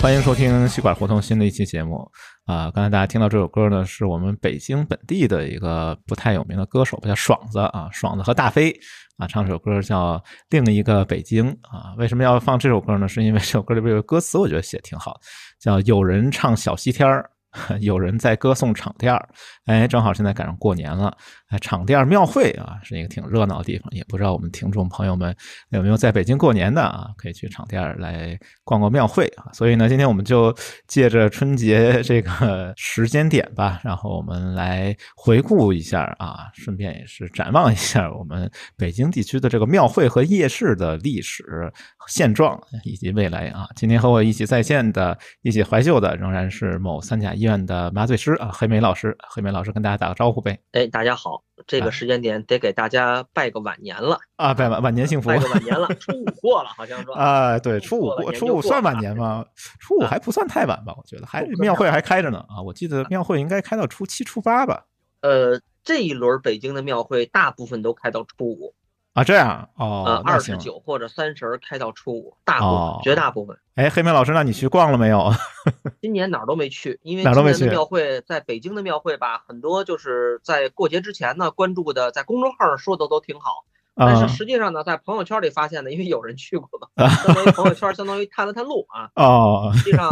欢迎收听西管胡同新的一期节目啊！刚才大家听到这首歌呢，是我们北京本地的一个不太有名的歌手，叫爽子啊，爽子和大飞啊，唱首歌叫《另一个北京》啊。为什么要放这首歌呢？是因为这首歌里边有歌词，我觉得写挺好，叫“有人唱小西天儿”。有人在歌颂场店儿，哎，正好现在赶上过年了，啊，场店庙会啊，是一个挺热闹的地方。也不知道我们听众朋友们有没有在北京过年的啊？可以去场店来逛逛庙会啊。所以呢，今天我们就借着春节这个时间点吧，然后我们来回顾一下啊，顺便也是展望一下我们北京地区的这个庙会和夜市的历史现状以及未来啊。今天和我一起在线的、一起怀旧的，仍然是某三甲。医院的麻醉师啊，黑莓老师，黑莓老师跟大家打个招呼呗。哎，大家好，这个时间点得给大家拜个晚年了啊，拜晚晚年幸福，拜个晚年了，初五过了，好像说 啊，对，初五过，初五算晚年吗？初五还不算太晚吧？我觉得还庙会还开着呢啊，我记得庙会应该开到初七、初八吧。呃，这一轮北京的庙会大部分都开到初五。啊，这样哦，呃，二十九或者三十开到初五，大部分绝大部分。哎，黑妹老师，那你去逛了没有？今年哪儿都没去，因为今年的庙会在北京的庙会吧，很多就是在过节之前呢，关注的在公众号上说的都挺好。但是实际上呢，在朋友圈里发现的，因为有人去过嘛，相当于朋友圈相当于探了探路啊。哦，实际上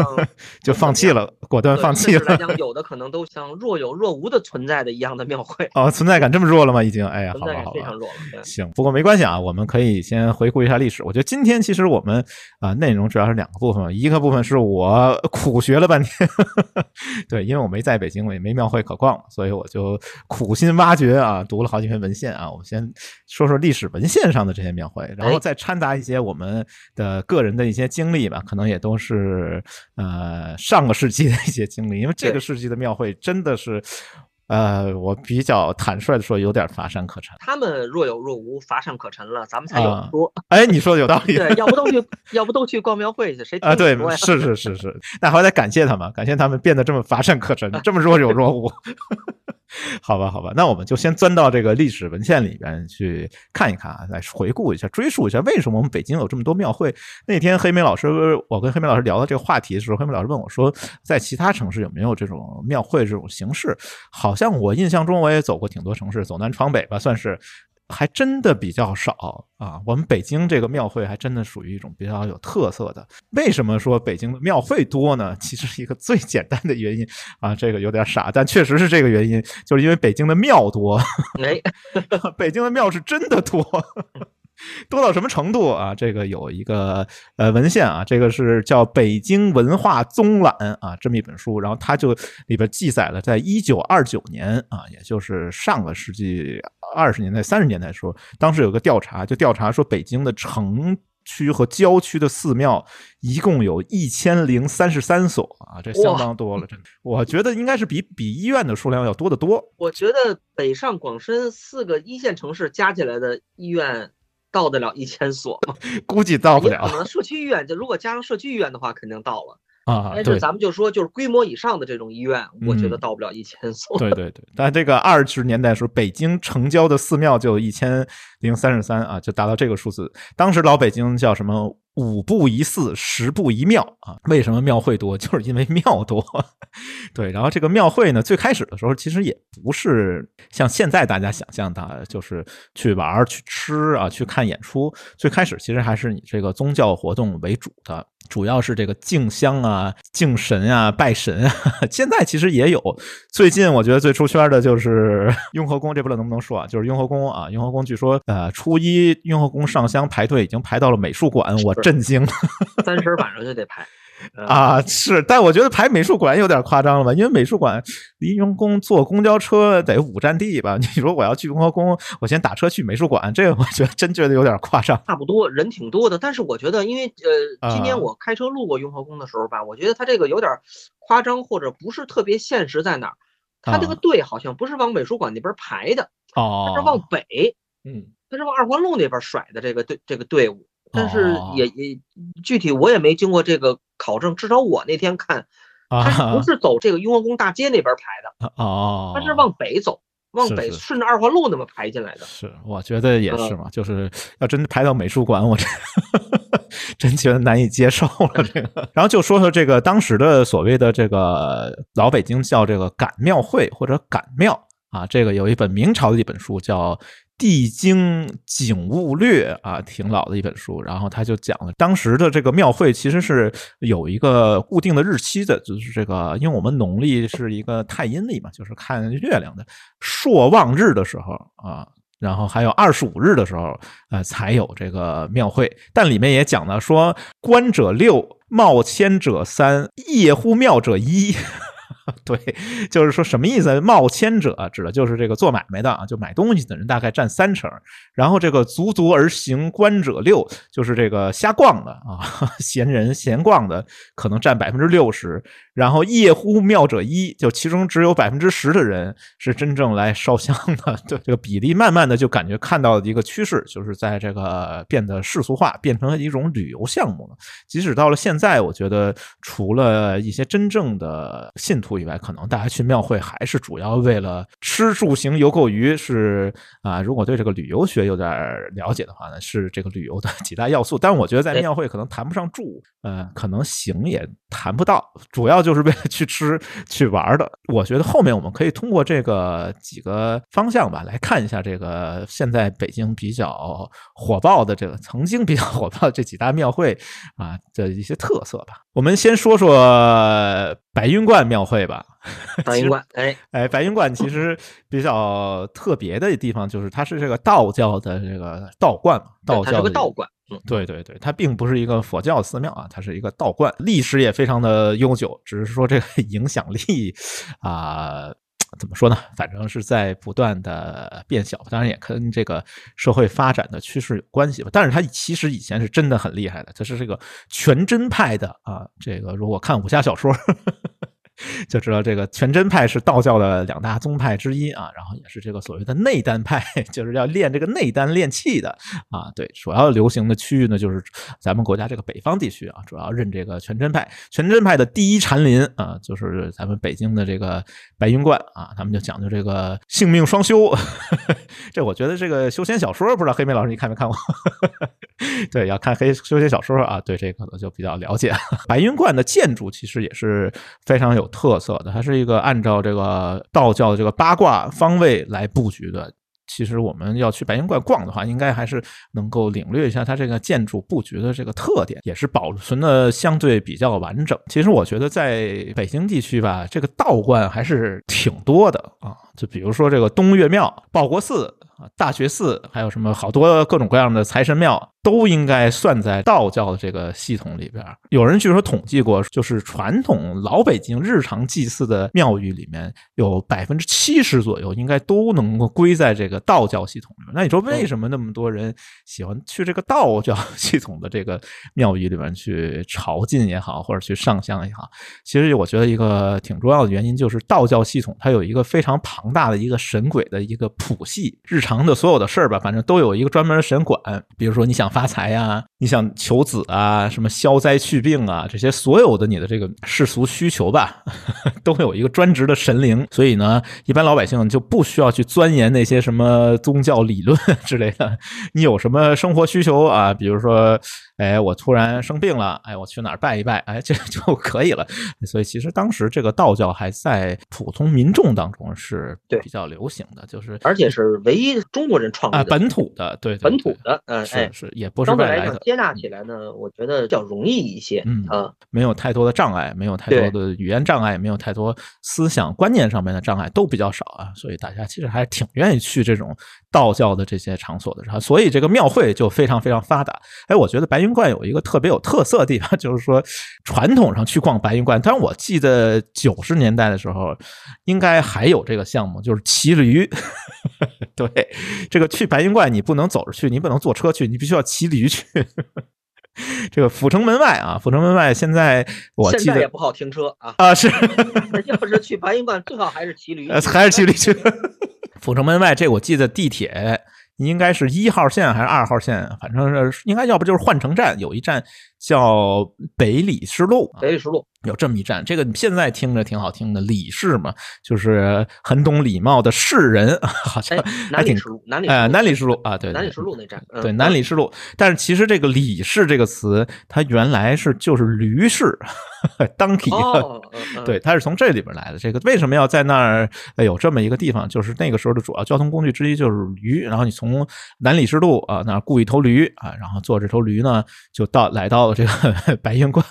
就放弃了，果断放弃了。来讲，有的可能都像若有若无的存在的一样的庙会。哦，存在感这么弱了吗？已经，哎呀，存在感非常弱了。行，不过没关系啊，我们可以先回顾一下历史。我觉得今天其实我们啊，内容主要是两个部分，一个部分是我苦学了半天，对，因为我没在北京，我也没庙会可逛，所以我就苦心挖掘啊，读了好几篇文献啊。我们先说说历史文献上的。这些庙会，然后再掺杂一些我们的个人的一些经历吧，可能也都是呃上个世纪的一些经历，因为这个世纪的庙会真的是，呃，我比较坦率的说，有点乏善可陈。他们若有若无，乏善可陈了，咱们才有多。哎，你说的有道理。对，要不都去，要不都去逛庙会去？谁啊？对，是是是是，那还得感谢他们，感谢他们变得这么乏善可陈，这么若有若无。好吧，好吧，那我们就先钻到这个历史文献里边去看一看啊，来回顾一下、追溯一下，为什么我们北京有这么多庙会？那天黑莓老师，我跟黑莓老师聊到这个话题的时候，黑莓老师问我说，在其他城市有没有这种庙会这种形式？好像我印象中我也走过挺多城市，走南闯北吧，算是。还真的比较少啊！我们北京这个庙会还真的属于一种比较有特色的。为什么说北京的庙会多呢？其实一个最简单的原因啊，这个有点傻，但确实是这个原因，就是因为北京的庙多。哎，北京的庙是真的多。多到什么程度啊？这个有一个呃文献啊，这个是叫《北京文化综览》啊，这么一本书，然后它就里边记载了，在一九二九年啊，也就是上个世纪二十年代、三十年代的时候，当时有个调查，就调查说北京的城区和郊区的寺庙一共有一千零三十三所啊，这相当多了，真的。我觉得应该是比比医院的数量要多得多。我觉得北上广深四个一线城市加起来的医院。到得了一千所吗？估计到不了。可能社区医院，就如果加上社区医院的话，肯定到了啊。但是咱们就说，就是规模以上的这种医院，我觉得到不了一千所。对 对对。但这个二十年代时候，北京城郊的寺庙就一千零三十三啊，就达到这个数字。当时老北京叫什么？五步一寺，十步一庙啊！为什么庙会多？就是因为庙多。对，然后这个庙会呢，最开始的时候其实也不是像现在大家想象的，就是去玩、去吃啊、去看演出。最开始其实还是以这个宗教活动为主的。主要是这个敬香啊、敬神啊、拜神啊，现在其实也有。最近我觉得最出圈的就是雍和宫，这不知道能不能说啊？就是雍和宫啊，雍和宫据说呃初一雍和宫上香排队已经排到了美术馆，我震惊。三十晚上就得排。啊，是，但我觉得排美术馆有点夸张了吧？因为美术馆离雍和宫坐公交车得五站地吧？你说我要去雍和宫，我先打车去美术馆，这个我觉得真觉得有点夸张。差不多人挺多的，但是我觉得，因为呃，今天我开车路过雍和宫的时候吧，我觉得它这个有点夸张，或者不是特别现实，在哪儿？它这个队好像不是往美术馆那边排的，哦，它是往北，嗯，它是往二环路那边甩的这个队这个队伍。但是也也具体我也没经过这个考证，至少我那天看，他 不是走这个雍和宫大街那边排的，哦，他是往北走。往北顺着二环路那么排进来的，是我觉得也是嘛，就是要真排到美术馆，我这 真觉得难以接受了。这个，然后就说说这个当时的所谓的这个老北京叫这个赶庙会或者赶庙啊，这个有一本明朝的一本书叫。《地经景物略》啊，挺老的一本书。然后他就讲了当时的这个庙会，其实是有一个固定的日期的，就是这个，因为我们农历是一个太阴历嘛，就是看月亮的朔望日的时候啊，然后还有二十五日的时候，呃，才有这个庙会。但里面也讲了说，观者六，冒迁者三，夜呼庙者一。对，就是说什么意思？冒签者指的就是这个做买卖的啊，就买东西的人大概占三成，然后这个足足而行观者六，就是这个瞎逛的啊，闲人闲逛的可能占百分之六十。然后夜呼庙者一，就其中只有百分之十的人是真正来烧香的。对这个比例，慢慢的就感觉看到一个趋势，就是在这个变得世俗化，变成了一种旅游项目了。即使到了现在，我觉得除了一些真正的信徒以外，可能大家去庙会还是主要为了吃住行游购娱。是啊，如果对这个旅游学有点了解的话呢，是这个旅游的 几大要素。但我觉得在庙会可能谈不上住，呃，可能行也谈不到，主要就。就是为了去吃去玩的，我觉得后面我们可以通过这个几个方向吧，来看一下这个现在北京比较火爆的这个曾经比较火爆的这几大庙会啊的一些特色吧。我们先说说白云观庙会吧。白云观，哎哎，白云观其实比较特别的地方就是它是这个道教的这个道观嘛，道教的道观。对对对，它并不是一个佛教寺庙啊，它是一个道观，历史也非常的悠久。只是说这个影响力啊，怎么说呢？反正是在不断的变小。当然也跟这个社会发展的趋势有关系吧。但是他其实以前是真的很厉害的，他是这个全真派的啊。这个如果看武侠小说。就知道这个全真派是道教的两大宗派之一啊，然后也是这个所谓的内丹派，就是要练这个内丹练气的啊。对，主要流行的区域呢，就是咱们国家这个北方地区啊，主要认这个全真派。全真派的第一禅林啊，就是咱们北京的这个白云观啊，他们就讲究这个性命双修。这我觉得这个修仙小说，不知道黑妹老师你看没看过？对，要看黑修仙小说啊，对这可能就比较了解。白云观的建筑其实也是非常有。特色的，它是一个按照这个道教的这个八卦方位来布局的。其实我们要去白云观逛的话，应该还是能够领略一下它这个建筑布局的这个特点，也是保存的相对比较完整。其实我觉得在北京地区吧，这个道观还是挺多的啊。就比如说这个东岳庙、报国寺。啊，大学寺还有什么好多各种各样的财神庙，都应该算在道教的这个系统里边。有人据说统计过，就是传统老北京日常祭祀的庙宇里面，有百分之七十左右应该都能够归在这个道教系统里面。那你说为什么那么多人喜欢去这个道教系统的这个庙宇里面去朝觐也好，或者去上香也好？其实我觉得一个挺重要的原因就是道教系统它有一个非常庞大的一个神鬼的一个谱系日常。的所有的事儿吧，反正都有一个专门的神管。比如说你想发财呀，你想求子啊，什么消灾去病啊，这些所有的你的这个世俗需求吧，都会有一个专职的神灵。所以呢，一般老百姓就不需要去钻研那些什么宗教理论 之类的。你有什么生活需求啊？比如说。哎，我突然生病了，哎，我去哪儿拜一拜，哎，这就 可以了。所以其实当时这个道教还在普通民众当中是比较流行的，就是而且是唯一中国人创立的本土的，对本土的，嗯，是是，也不是外来的。接纳起来呢，我觉得比较容易一些，嗯啊，没有太多的障碍，没有太多的语言障碍，没有太多思想观念上面的障碍，都比较少啊。所以大家其实还是挺愿意去这种道教的这些场所的，时候？所以这个庙会就非常非常发达。哎，我觉得白云。观有一个特别有特色的地方，就是说传统上去逛白云观，但是我记得九十年代的时候，应该还有这个项目，就是骑驴。对，这个去白云观你不能走着去，你不能坐车去，你必须要骑驴去。这个阜成门外啊，阜成门外现在我记得也不好停车啊啊是，要是去白云观最好还是骑驴，还是骑驴去。阜成门外这我记得地铁。应该是一号线还是二号线？反正是应该，要不就是换乘站，有一站叫北礼士路。北礼士路有这么一站，这个现在听着挺好听的，礼士嘛，就是很懂礼貌的士人，好像还挺南礼哎南礼士路啊，对南礼士路那站，对南礼士路。但是其实这个礼士这个词，它原来是就是驴士，donkey，对，它是从这里边来的。这个为什么要在那儿有这么一个地方？就是那个时候的主要交通工具之一就是驴，然后你从南礼士路啊那儿雇一头驴啊，然后坐这头驴呢就到来到了这个 白云观，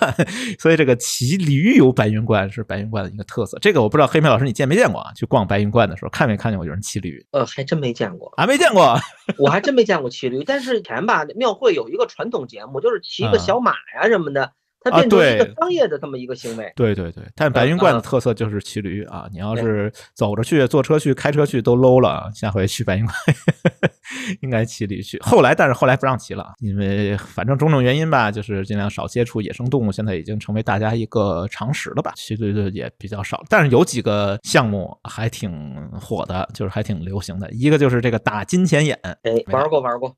所以这个骑驴游白云观是白云观的一个特色。这个我不知道黑妹老师你见没见过啊？去逛白云观的时候看没看见过有人骑驴？呃，还真没见过，还没见过，我还真没见过骑驴。但是以前吧，庙会有一个传统节目，就是骑个小马呀什么的。它变成一个商业的这么一个行为，对对对。但白云观的特色就是骑驴啊，你要是走着去、坐车去、开车去都 low 了。下回去白云观 应该骑驴去。后来，但是后来不让骑了，因为反正种种原因吧，就是尽量少接触野生动物。现在已经成为大家一个常识了吧？骑驴的也比较少，但是有几个项目还挺火的，就是还挺流行的。一个就是这个打金钱眼，哎，玩过玩过，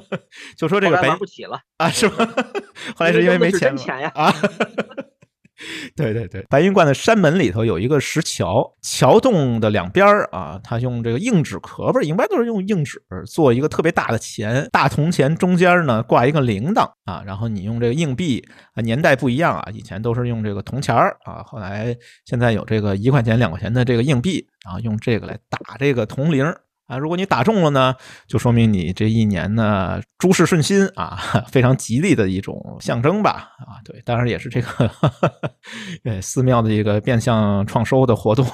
就说这个玩不起了啊，是吗？后来是因为没钱钱呀。啊，对对对，白云观的山门里头有一个石桥，桥洞的两边啊，它用这个硬纸壳吧，一般都是用硬纸做一个特别大的钱，大铜钱中间呢挂一个铃铛啊，然后你用这个硬币啊，年代不一样啊，以前都是用这个铜钱儿啊，后来现在有这个一块钱、两块钱的这个硬币，然后用这个来打这个铜铃。啊，如果你打中了呢，就说明你这一年呢诸事顺心啊，非常吉利的一种象征吧。啊，对，当然也是这个 呃寺庙的一个变相创收的活动。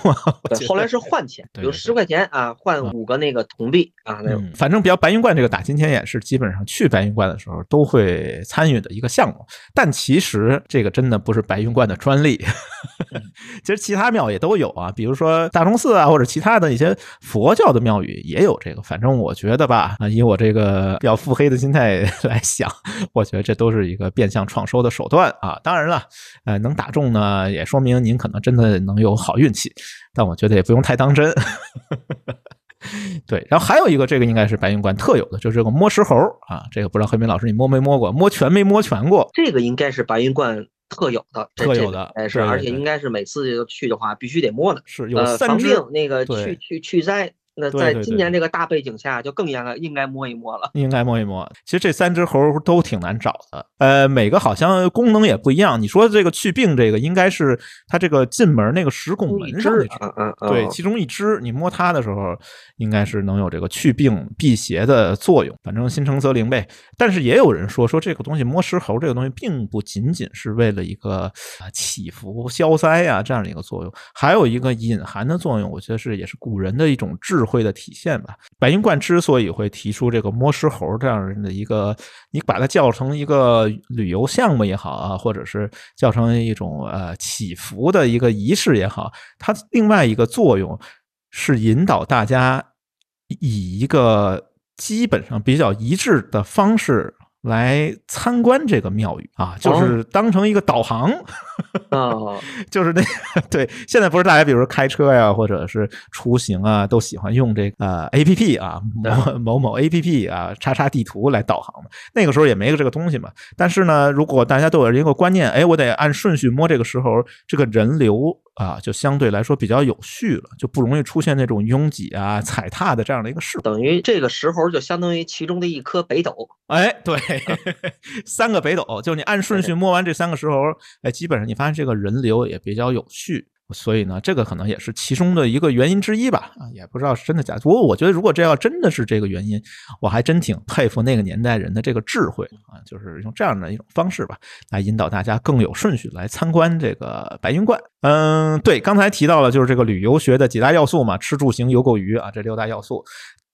后来是换钱，有十块钱啊换五个那个铜币啊。那种。反正比较白云观这个打金钱眼是基本上去白云观的时候都会参与的一个项目。但其实这个真的不是白云观的专利，其实其他庙也都有啊，比如说大钟寺啊，或者其他的一些佛教的庙宇。也有这个，反正我觉得吧，啊，以我这个比较腹黑的心态 来想，我觉得这都是一个变相创收的手段啊。当然了，呃，能打中呢，也说明您可能真的能有好运气，但我觉得也不用太当真。对，然后还有一个，这个应该是白云观特有的，就是这个摸石猴啊。这个不知道黑明老师你摸没摸过？摸全没摸全过？这个应该是白云观特有的，特有的，哎是，而且应该是每次去的话必须得摸的，是有防病那个去去去灾。那在今年这个大背景下，就更应该应该摸一摸了。应该摸一摸。其实这三只猴都挺难找的，呃，每个好像功能也不一样。你说这个去病这个，应该是它这个进门那个石拱门上的，对，其中一只，你摸它的时候，应该是能有这个去病辟邪的作用。反正心诚则灵呗。但是也有人说，说这个东西摸石猴这个东西，并不仅仅是为了一个祈福消灾啊这样的一个作用，还有一个隐含的作用。我觉得是也是古人的一种智。会的体现吧。白云观之所以会提出这个摸石猴这样的一个，你把它叫成一个旅游项目也好啊，或者是叫成一种呃祈福的一个仪式也好，它另外一个作用是引导大家以一个基本上比较一致的方式。来参观这个庙宇啊，就是当成一个导航，啊，就是那对，现在不是大家比如说开车呀，或者是出行啊，都喜欢用这个 A P P 啊，某某某 A P P 啊，叉叉地图来导航嘛。那个时候也没个这个东西嘛。但是呢，如果大家都有一个观念，哎，我得按顺序摸这个石猴，这个人流。啊，就相对来说比较有序了，就不容易出现那种拥挤啊、踩踏的这样的一个事。等于这个石猴就相当于其中的一颗北斗。哎，对，三个北斗，就你按顺序摸完这三个石猴，哎，基本上你发现这个人流也比较有序。所以呢，这个可能也是其中的一个原因之一吧，啊，也不知道是真的假的。不过我觉得，如果这要真的是这个原因，我还真挺佩服那个年代人的这个智慧啊，就是用这样的一种方式吧，来引导大家更有顺序来参观这个白云观。嗯，对，刚才提到了就是这个旅游学的几大要素嘛，吃住行游购娱啊，这六大要素。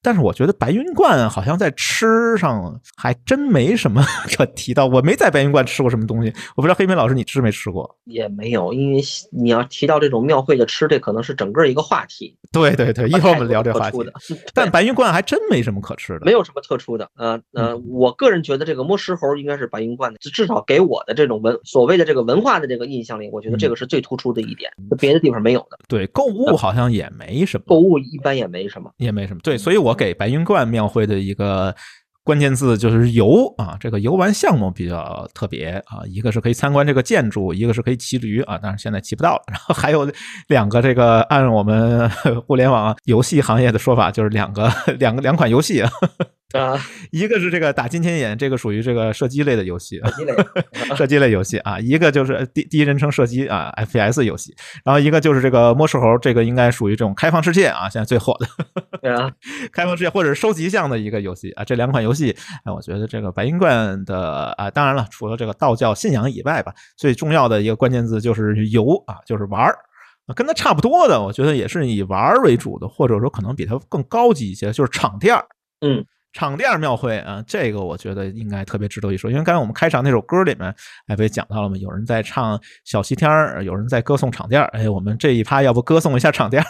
但是我觉得白云观好像在吃上还真没什么 可提到。我没在白云观吃过什么东西，我不知道黑妹老师你吃没吃过？也没有，因为你要提到这种庙会的吃，这可能是整个一个话题。对对对，一会儿我们聊这话题。但白云观还真没什么可吃的，没有什么特殊的。呃呃，我个人觉得这个摸石猴应该是白云观的，至少给我的这种文所谓的这个文化的这个印象里，我觉得这个是最突出的一点，别的地方没有的。对，购物好像也没什么，购物一般也没什么，也没什么。对，所以我。给白云观庙会的一个关键字就是游啊，这个游玩项目比较特别啊，一个是可以参观这个建筑，一个是可以骑驴啊，但是现在骑不到了。然后还有两个，这个按我们 互联网游戏行业的说法，就是两个两个两款游戏啊。啊，一个是这个打金钱眼，这个属于这个射击类的游戏，射击类，射击类游戏啊。一个就是第第一人称射击啊，FPS 游戏。然后一个就是这个摸石猴，这个应该属于这种开放世界啊，现在最火的。对啊，开放世界或者是收集项的一个游戏啊。这两款游戏，哎，我觉得这个白银冠的啊，当然了，除了这个道教信仰以外吧，最重要的一个关键字就是游啊，就是玩儿。跟它差不多的，我觉得也是以玩儿为主的，或者说可能比它更高级一些，就是场店儿。嗯。场店庙会啊，这个我觉得应该特别值得一说，因为刚才我们开场那首歌里面，哎，不也讲到了吗？有人在唱小西天儿，有人在歌颂场店哎，我们这一趴要不歌颂一下场店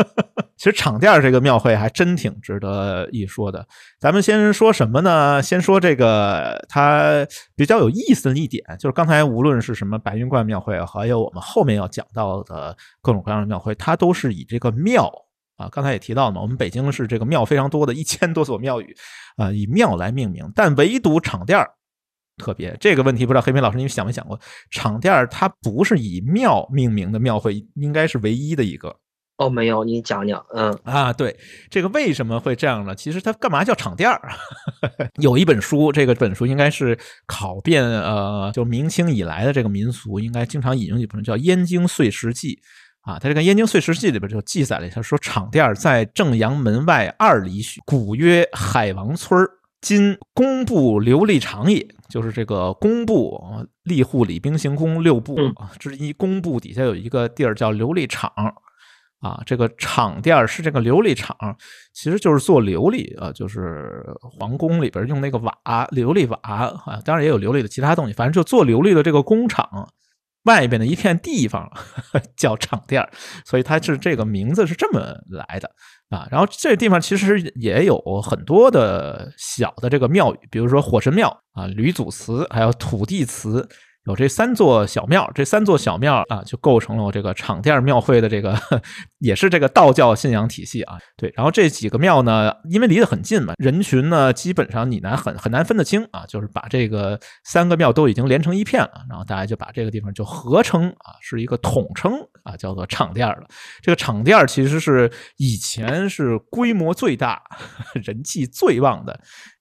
其实场店这个庙会还真挺值得一说的。咱们先说什么呢？先说这个它比较有意思的一点，就是刚才无论是什么白云观庙会，还有我们后面要讲到的各种各样的庙会，它都是以这个庙。啊，刚才也提到了嘛，我们北京是这个庙非常多的，一千多所庙宇，啊，以庙来命名，但唯独场店儿特别。这个问题不知道黑平老师你们想没想过，场店儿它不是以庙命名的庙会，应该是唯一的一个。哦，没有，你讲讲。嗯，啊，对，这个为什么会这样呢？其实它干嘛叫场店儿？有一本书，这个本书应该是考遍呃，就明清以来的这个民俗，应该经常引用一本叫《燕京岁时记》。啊，他这个《燕京岁时记》里边就记载了一下，说场店在正阳门外二里许，古曰海王村今工部琉璃厂也，就是这个工部吏户礼兵刑工六部之一，工部底下有一个地儿叫琉璃厂。啊，这个场店是这个琉璃厂，其实就是做琉璃啊，就是皇宫里边用那个瓦，琉璃瓦啊，当然也有琉璃的其他东西，反正就做琉璃的这个工厂。外边的一片地方 叫场店所以它是这个名字是这么来的啊。然后这地方其实也有很多的小的这个庙宇，比如说火神庙啊、吕祖祠，还有土地祠。有这三座小庙，这三座小庙啊，就构成了我这个场店庙会的这个，也是这个道教信仰体系啊。对，然后这几个庙呢，因为离得很近嘛，人群呢基本上你难很很难分得清啊。就是把这个三个庙都已经连成一片了，然后大家就把这个地方就合称啊，是一个统称啊，叫做场店了。这个场店其实是以前是规模最大、人气最旺的。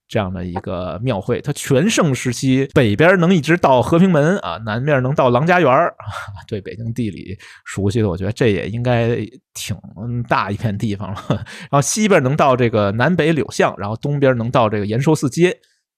这样的一个庙会，它全盛时期北边能一直到和平门啊，南面能到郎家园对北京地理熟悉的，我觉得这也应该挺大一片地方了。然后西边能到这个南北柳巷，然后东边能到这个延寿寺街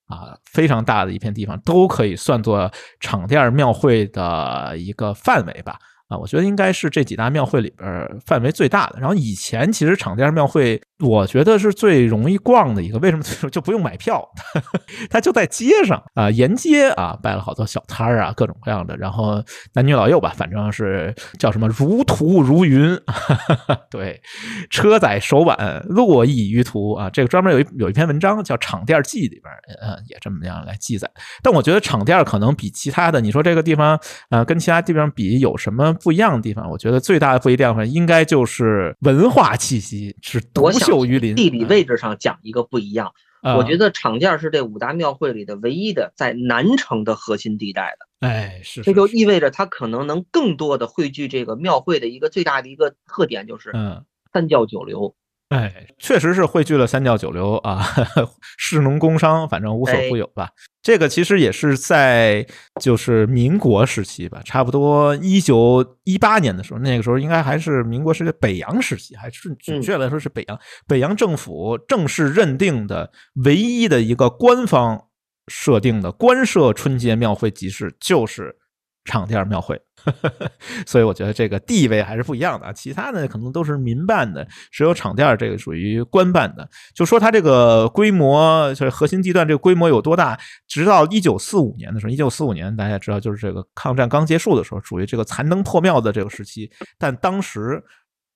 啊，非常大的一片地方，都可以算作场店庙会的一个范围吧。啊，我觉得应该是这几大庙会里边范围最大的。然后以前其实场店庙会，我觉得是最容易逛的一个。为什么就不用买票？它就在街上啊，沿街啊，摆了好多小摊儿啊，各种各样的。然后男女老幼吧，反正是叫什么如图如云。对，车载手挽，络绎于途啊。这个专门有一有一篇文章叫《场店记》里边，呃，也这么样来记载。但我觉得场店可能比其他的，你说这个地方啊，跟其他地方比有什么？不一样的地方，我觉得最大的不一样应该就是文化气息是独秀于林。地理位置上讲一个不一样，我觉得场店是这五大庙会里的唯一的在南城的核心地带的。哎，是，这就意味着它可能能更多的汇聚这个庙会的一个最大的一个特点，就是嗯，三教九流。哎，确实是汇聚了三教九流啊，士农工商，反正无所不有吧。这个其实也是在就是民国时期吧，差不多一九一八年的时候，那个时候应该还是民国时期北洋时期，还是准确来说是北洋。北洋政府正式认定的唯一的一个官方设定的官设春节庙会集市，就是。场店庙会，所以我觉得这个地位还是不一样的啊。其他的可能都是民办的，只有场店这个属于官办的。就说它这个规模，就是核心地段这个规模有多大？直到一九四五年的时候，一九四五年大家知道，就是这个抗战刚结束的时候，属于这个残灯破庙的这个时期。但当时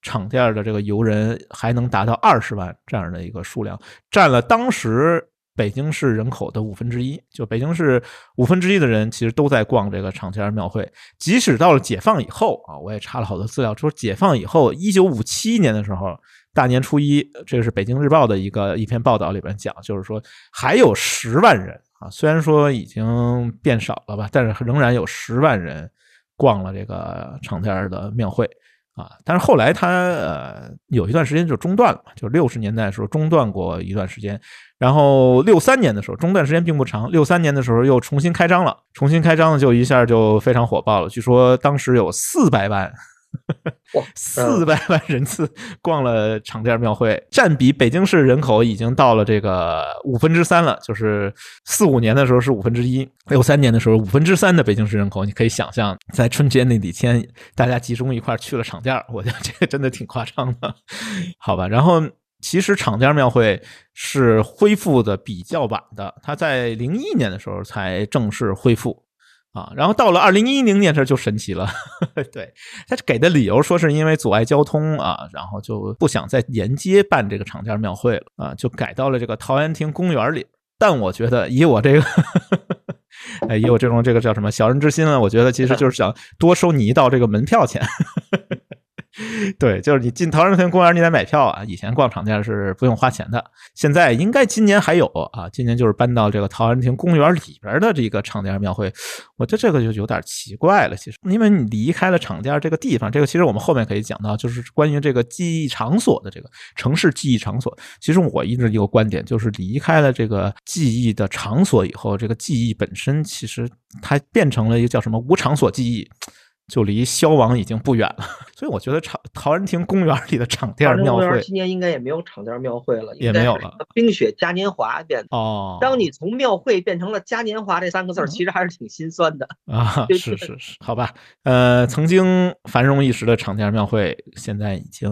场店的这个游人还能达到二十万这样的一个数量，占了当时。北京市人口的五分之一，就北京市五分之一的人，其实都在逛这个场天庙会。即使到了解放以后啊，我也查了好多资料，说解放以后，一九五七年的时候，大年初一，这个是北京日报的一个一篇报道里边讲，就是说还有十万人啊，虽然说已经变少了吧，但是仍然有十万人逛了这个长天的庙会。啊，但是后来他呃有一段时间就中断了，就六十年代的时候中断过一段时间，然后六三年的时候中断时间并不长，六三年的时候又重新开张了，重新开张就一下就非常火爆了，据说当时有四百万。四百万人次逛了长店庙会，占比北京市人口已经到了这个五分之三了。就是四五年的时候是五分之一，六三年的时候五分之三的北京市人口，你可以想象，在春节那几天，大家集中一块去了场店 我觉得这个真的挺夸张的，好吧？然后其实场店庙会是恢复的比较晚的，它在零一年的时候才正式恢复。啊，然后到了二零一零年这就神奇了，对他给的理由说是因为阻碍交通啊，然后就不想再沿街办这个厂家庙会了啊，就改到了这个陶然亭公园里。但我觉得以我这个，哎，以我这种这个叫什么小人之心啊，我觉得其实 就是想多收你一道这个门票钱。对，就是你进陶然亭公园，你得买票啊。以前逛场店是不用花钱的，现在应该今年还有啊。今年就是搬到这个陶然亭公园里边的这个场店庙会，我觉得这个就有点奇怪了。其实，因为你离开了场店这个地方，这个其实我们后面可以讲到，就是关于这个记忆场所的这个城市记忆场所。其实我一直一个观点就是，离开了这个记忆的场所以后，这个记忆本身其实它变成了一个叫什么无场所记忆。就离消亡已经不远了，所以我觉得长陶然亭公园里的场店庙会今年应该也没有场店庙会了，也没有了。冰雪嘉年华变哦，当你从庙会变成了嘉年华这三个字其实还是挺心酸的啊。是是是，好吧，呃，曾经繁荣一时的场店庙会，现在已经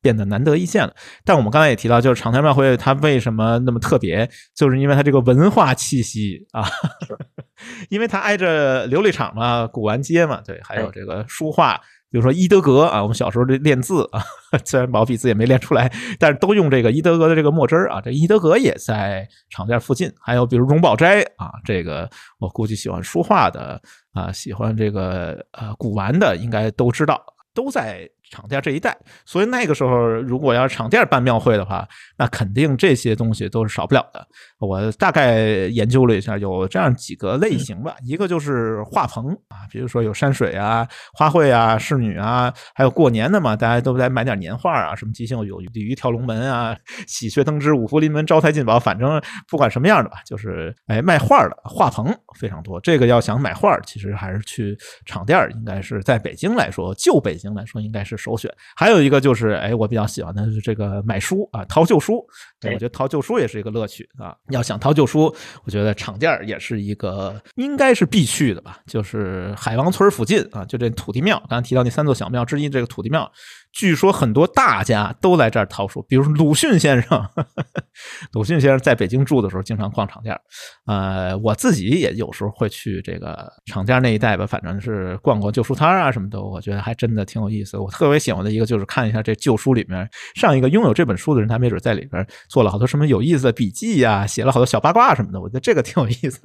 变得难得一见了。但我们刚才也提到，就是场店庙会它为什么那么特别，就是因为它这个文化气息啊。因为它挨着琉璃厂嘛，古玩街嘛，对，还有这个书画，比如说伊德格啊，我们小时候这练字啊，虽然毛笔字也没练出来，但是都用这个伊德格的这个墨汁儿啊。这伊德格也在厂店附近，还有比如荣宝斋啊，这个我估计喜欢书画的啊，喜欢这个呃古玩的，应该都知道，都在。厂店这一带，所以那个时候，如果要是场店办庙会的话，那肯定这些东西都是少不了的。我大概研究了一下，有这样几个类型吧。一个就是画棚啊，比如说有山水啊、花卉啊、仕女啊，还有过年的嘛，大家都在买点年画啊，什么吉庆有鲤鱼跳龙门啊、喜鹊登枝、五福临门、招财进宝，反正不管什么样的吧，就是哎卖画的画棚非常多。这个要想买画，其实还是去场店，应该是在北京来说，旧北京来说，应该是。首选还有一个就是，哎，我比较喜欢的是这个买书啊，淘旧书。我觉得淘旧书也是一个乐趣啊。要想淘旧书，我觉得厂店也是一个应该是必去的吧。就是海王村附近啊，就这土地庙，刚才提到那三座小庙之一，这个土地庙。据说很多大家都来这儿淘书，比如鲁迅先生。鲁迅先生在北京住的时候，经常逛厂店。呃，我自己也有时候会去这个厂店那一带吧，反正是逛逛旧书摊啊什么的。我觉得还真的挺有意思。我特别喜欢的一个就是看一下这旧书里面，上一个拥有这本书的人，他没准在里边做了好多什么有意思的笔记呀，写了好多小八卦什么的。我觉得这个挺有意思。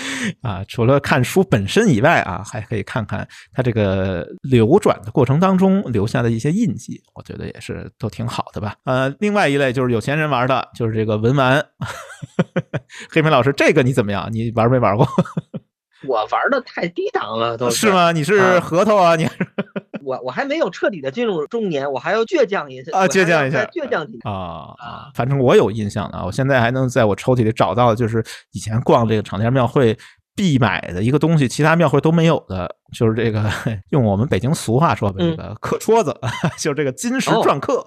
啊，除了看书本身以外啊，还可以看看它这个流转的过程当中留下的一些印记，我觉得也是都挺好的吧。呃，另外一类就是有钱人玩的，就是这个文玩。黑莓老师，这个你怎么样？你玩没玩过？我玩的太低档了，都是吗？你是核桃啊？你我我还没有彻底的进入中年，我还要倔强一下啊，倔强一下，倔强几啊啊！反正我有印象的，我现在还能在我抽屉里找到，就是以前逛这个长天庙会必买的一个东西，其他庙会都没有的，就是这个用我们北京俗话说的，这个刻戳子，就是这个金石篆刻，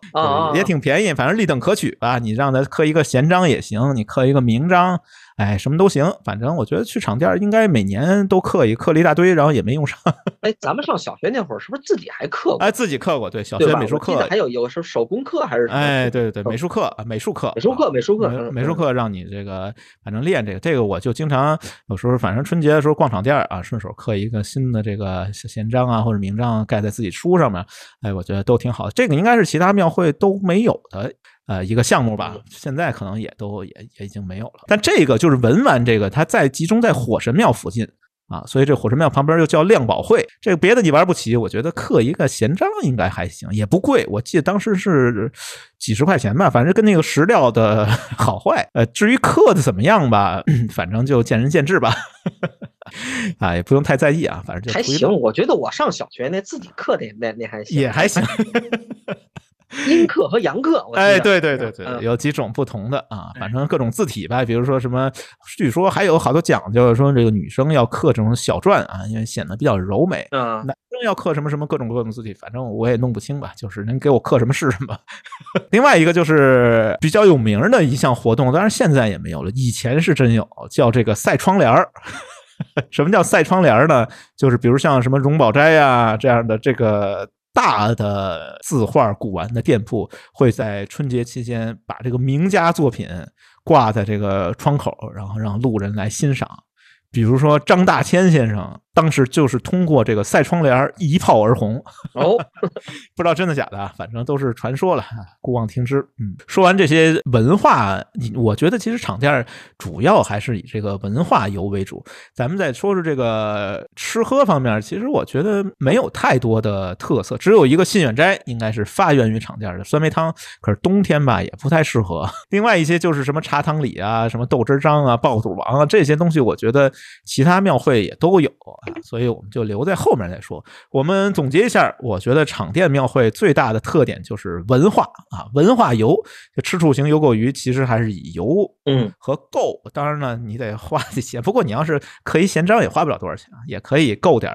也挺便宜，反正立等可取吧。你让他刻一个闲章也行，你刻一个名章。哎，什么都行，反正我觉得去厂店应该每年都刻一刻了一大堆，然后也没用上。哎，咱们上小学那会儿是不是自己还刻过？哎，自己刻过，对，小学美术课还有有时候手工课还是？哎，对对对，美术课啊，美术课，美术课，美术课，美术课让你这个反正练这个，这个我就经常有时候反正春节的时候逛厂店啊，顺手刻一个新的这个闲章啊或者名章盖在自己书上面，哎，我觉得都挺好的。这个应该是其他庙会都没有的。呃，一个项目吧，现在可能也都也也已经没有了。但这个就是文玩这个，它在集中在火神庙附近啊，所以这火神庙旁边又叫亮宝会。这个别的你玩不起，我觉得刻一个闲章应该还行，也不贵。我记得当时是几十块钱吧，反正跟那个石料的 好坏。呃，至于刻的怎么样吧，反正就见仁见智吧。啊，也不用太在意啊，反正就还行。我觉得我上小学那自己刻的那那还行，也还行。阴刻和阳刻，哎，对对对对，有几种不同的啊，反正各种字体吧，比如说什么，据说还有好多讲究，说这个女生要刻这种小篆啊，因为显得比较柔美。嗯，男生要刻什么什么各种各种字体，反正我也弄不清吧，就是您给我刻什么是什么。另外一个就是比较有名的一项活动，当然现在也没有了，以前是真有，叫这个赛窗帘儿。什么叫赛窗帘呢？就是比如像什么荣宝斋呀这样的这个。大的字画古玩的店铺会在春节期间把这个名家作品挂在这个窗口，然后让路人来欣赏。比如说张大千先生。当时就是通过这个赛窗帘一炮而红哦，不知道真的假的啊，反正都是传说了，姑妄听之。嗯，说完这些文化，我觉得其实场店主要还是以这个文化游为主。咱们再说说这个吃喝方面，其实我觉得没有太多的特色，只有一个信远斋应该是发源于场店的酸梅汤，可是冬天吧也不太适合。另外一些就是什么茶汤里啊、什么豆汁张啊、爆肚王啊这些东西，我觉得其他庙会也都有。所以我们就留在后面再说。我们总结一下，我觉得场店庙会最大的特点就是文化啊，文化游。就吃住行游购娱，其实还是以游嗯和购。当然呢，你得花这些。不过你要是刻一闲章，也花不了多少钱啊，也可以购点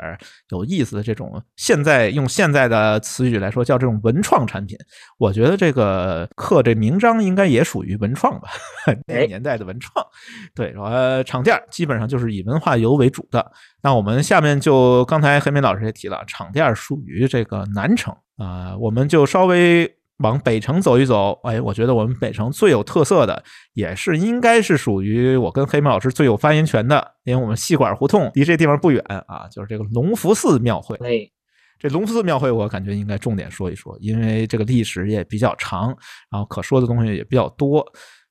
有意思的这种。现在用现在的词语来说，叫这种文创产品。我觉得这个刻这名章应该也属于文创吧，那个年代的文创。对，呃，场店基本上就是以文化游为主的。那我们下面就刚才黑明老师也提了，场店属于这个南城啊，我们就稍微往北城走一走。哎，我觉得我们北城最有特色的，也是应该是属于我跟黑明老师最有发言权的，因为我们戏馆胡同离这地方不远啊，就是这个隆福寺庙会。哎，这隆福寺庙会，我感觉应该重点说一说，因为这个历史也比较长，然后可说的东西也比较多。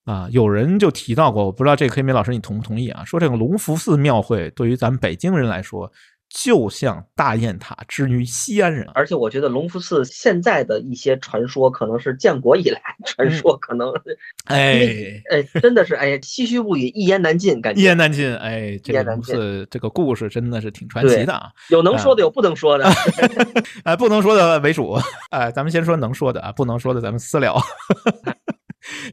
啊，有人就提到过，我不知道这个黑莓老师你同不同意啊？说这个隆福寺庙会对于咱们北京人来说，就像大雁塔之于西安人。而且我觉得隆福寺现在的一些传说，可能是建国以来传说，可能哎哎，真的是哎，唏嘘不已，一言难尽，感觉一言难尽。哎，这个隆福寺这个故事真的是挺传奇的啊，有能说的，有不能说的。哎，不能说的为主。哎，咱们先说能说的啊，不能说的咱们私聊。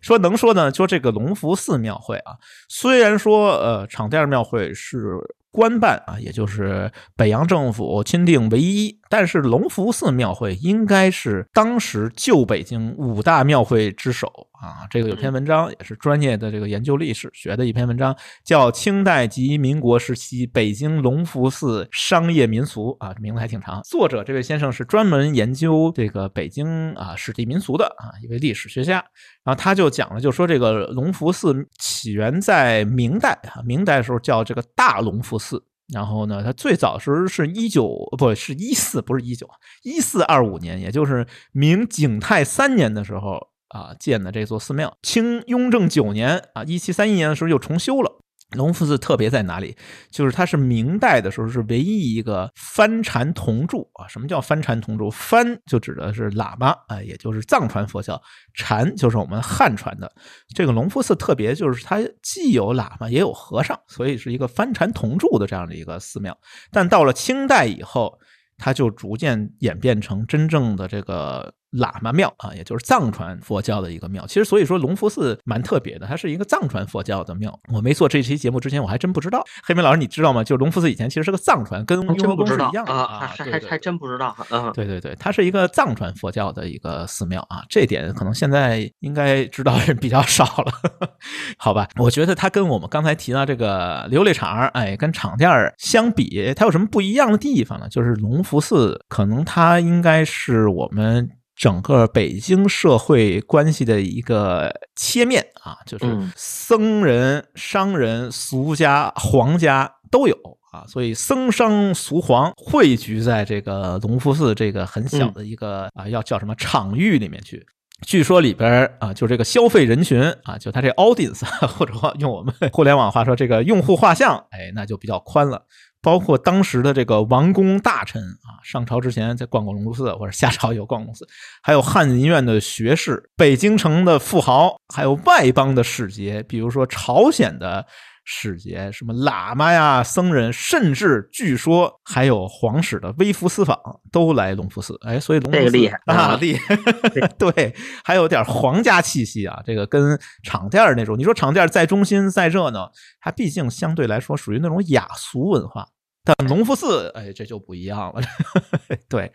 说能说呢，说这个隆福寺庙会啊，虽然说呃场店庙会是。官办啊，也就是北洋政府钦定唯一。但是隆福寺庙会应该是当时旧北京五大庙会之首啊。这个有篇文章也是专业的这个研究历史学的一篇文章，叫《清代及民国时期北京隆福寺商业民俗》啊，名字还挺长。作者这位先生是专门研究这个北京啊史地民俗的啊一位历史学家。然后他就讲了，就说这个隆福寺起源在明代啊，明代的时候叫这个大隆福寺。然后呢，它最早时候是一九不是一四，不是一九一四二五年，也就是明景泰三年的时候啊建的这座寺庙。清雍正九年啊，一七三一年的时候又重修了。隆福寺特别在哪里？就是它是明代的时候是唯一一个翻禅铜柱啊。什么叫翻禅铜柱？翻就指的是喇嘛啊，也就是藏传佛教；禅就是我们汉传的。这个隆福寺特别就是它既有喇嘛也有和尚，所以是一个翻禅铜柱的这样的一个寺庙。但到了清代以后，它就逐渐演变成真正的这个。喇嘛庙啊，也就是藏传佛教的一个庙。其实，所以说隆福寺蛮特别的，它是一个藏传佛教的庙。我没做这期节目之前，我还真不知道。黑明老师，你知道吗？就隆福寺以前其实是个藏传，跟雍和宫是一样的啊。还还还真不知道。嗯，对对对，它是一个藏传佛教的一个寺庙啊。这点可能现在应该知道的人比较少了，好吧？我觉得它跟我们刚才提到这个琉璃厂，哎，跟厂店相比，它有什么不一样的地方呢？就是隆福寺可能它应该是我们。整个北京社会关系的一个切面啊，就是僧人、商人、俗家、皇家都有啊，所以僧商俗皇汇聚在这个隆福寺这个很小的一个啊，要叫什么场域里面去。据说里边啊，就这个消费人群啊，就他这 audience，或者用我们互联网话说，这个用户画像，哎，那就比较宽了。包括当时的这个王公大臣啊，上朝之前在逛逛隆福寺，或者下朝有逛龙寺，还有翰林院的学士、北京城的富豪，还有外邦的使节，比如说朝鲜的。使节什么喇嘛呀、僧人，甚至据说还有皇室的微服私访都来隆福寺。哎，所以隆福寺厉害啊，厉害，对，还有点皇家气息啊。这个跟厂店那种，你说厂店再中心再热闹，它毕竟相对来说属于那种雅俗文化。但隆福寺，哎，这就不一样了。对，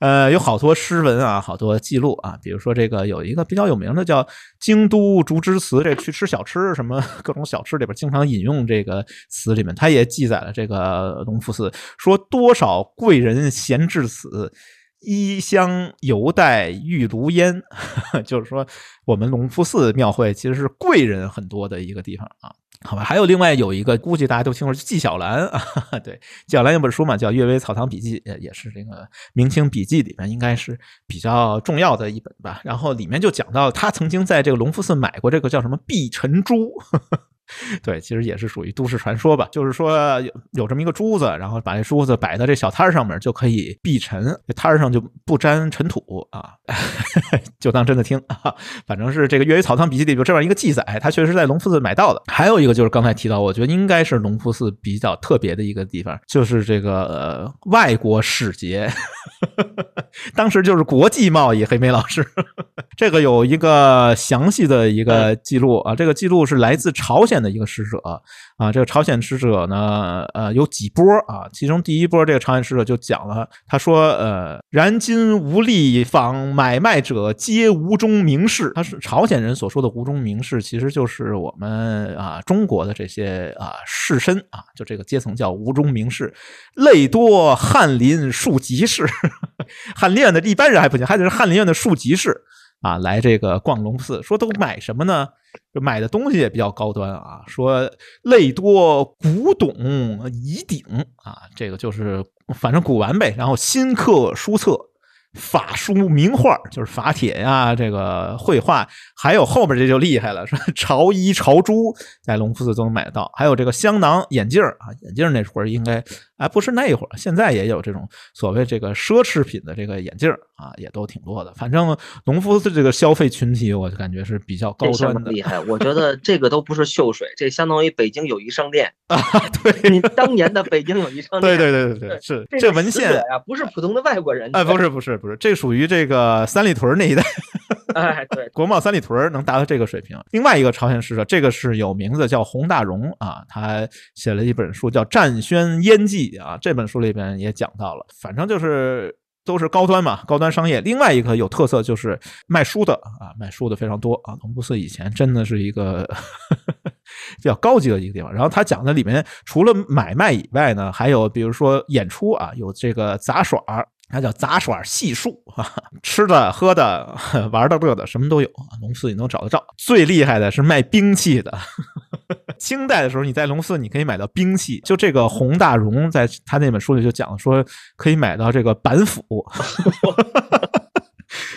呃，有好多诗文啊，好多记录啊。比如说这个有一个比较有名的叫《京都竹枝词》，这去吃小吃什么各种小吃里边经常引用这个词里面，它也记载了这个隆福寺，说多少贵人闲至此，衣香犹带玉炉烟。就是说，我们隆福寺庙会其实是贵人很多的一个地方啊。好吧，还有另外有一个，估计大家都听过纪晓岚啊，对，纪晓岚有本书嘛，叫《阅微草堂笔记》，也是这个明清笔记里面应该是比较重要的一本吧。然后里面就讲到他曾经在这个隆福寺买过这个叫什么碧晨珠。对，其实也是属于都市传说吧。就是说有有这么一个珠子，然后把这珠子摆在这小摊儿上面，就可以避尘，这摊上就不沾尘土啊。就当真的听啊，反正是这个《粤语草堂笔记》里有这样一个记载，他确实在隆福寺买到的。还有一个就是刚才提到，我觉得应该是隆福寺比较特别的一个地方，就是这个呃外国使节，当时就是国际贸易。黑莓老师，这个有一个详细的一个记录啊，这个记录是来自朝鲜。的一个使者啊，这个朝鲜使者呢，呃，有几波啊？其中第一波，这个朝鲜使者就讲了，他说，呃，然今无力访买卖者，皆无中名士。他是朝鲜人所说的无中名士，其实就是我们啊中国的这些啊士绅啊，就这个阶层叫无中名士，类多翰林庶吉士，翰林院的一般人还不行，还得是翰林院的庶吉士啊，来这个逛龙寺，说都买什么呢？买的东西也比较高端啊，说类多古董遗鼎啊，这个就是反正古玩呗，然后新刻书册。法书名画就是法帖呀，这个绘画，还有后边这就厉害了，说 朝衣朝珠在隆福寺都能买得到，还有这个香囊眼镜啊，眼镜那会儿应该哎不是那会儿，现在也有这种所谓这个奢侈品的这个眼镜啊，也都挺多的。反正农夫的这个消费群体，我就感觉是比较高端的。厉害，我觉得这个都不是秀水，这相当于北京友谊商店啊。对，你当年的北京友谊商店。对对对对对，是这文献啊，不是普通的外国人。哎，不是不是。不是，这属于这个三里屯那一带，哎，对，国贸三里屯能达到这个水平。另外一个朝鲜使者，这个是有名字，叫洪大荣啊，他写了一本书叫《战宣烟记》啊，这本书里边也讲到了，反正就是都是高端嘛，高端商业。另外一个有特色就是卖书的啊，卖书的非常多啊。龙布寺以前真的是一个 比较高级的一个地方。然后他讲的里面除了买卖以外呢，还有比如说演出啊，有这个杂耍。它叫杂耍戏术啊，吃的、喝的、玩的、乐的，什么都有啊。龙寺你能找得着。最厉害的是卖兵器的。清代的时候，你在龙寺你可以买到兵器。就这个洪大荣在他那本书里就讲说，可以买到这个板斧。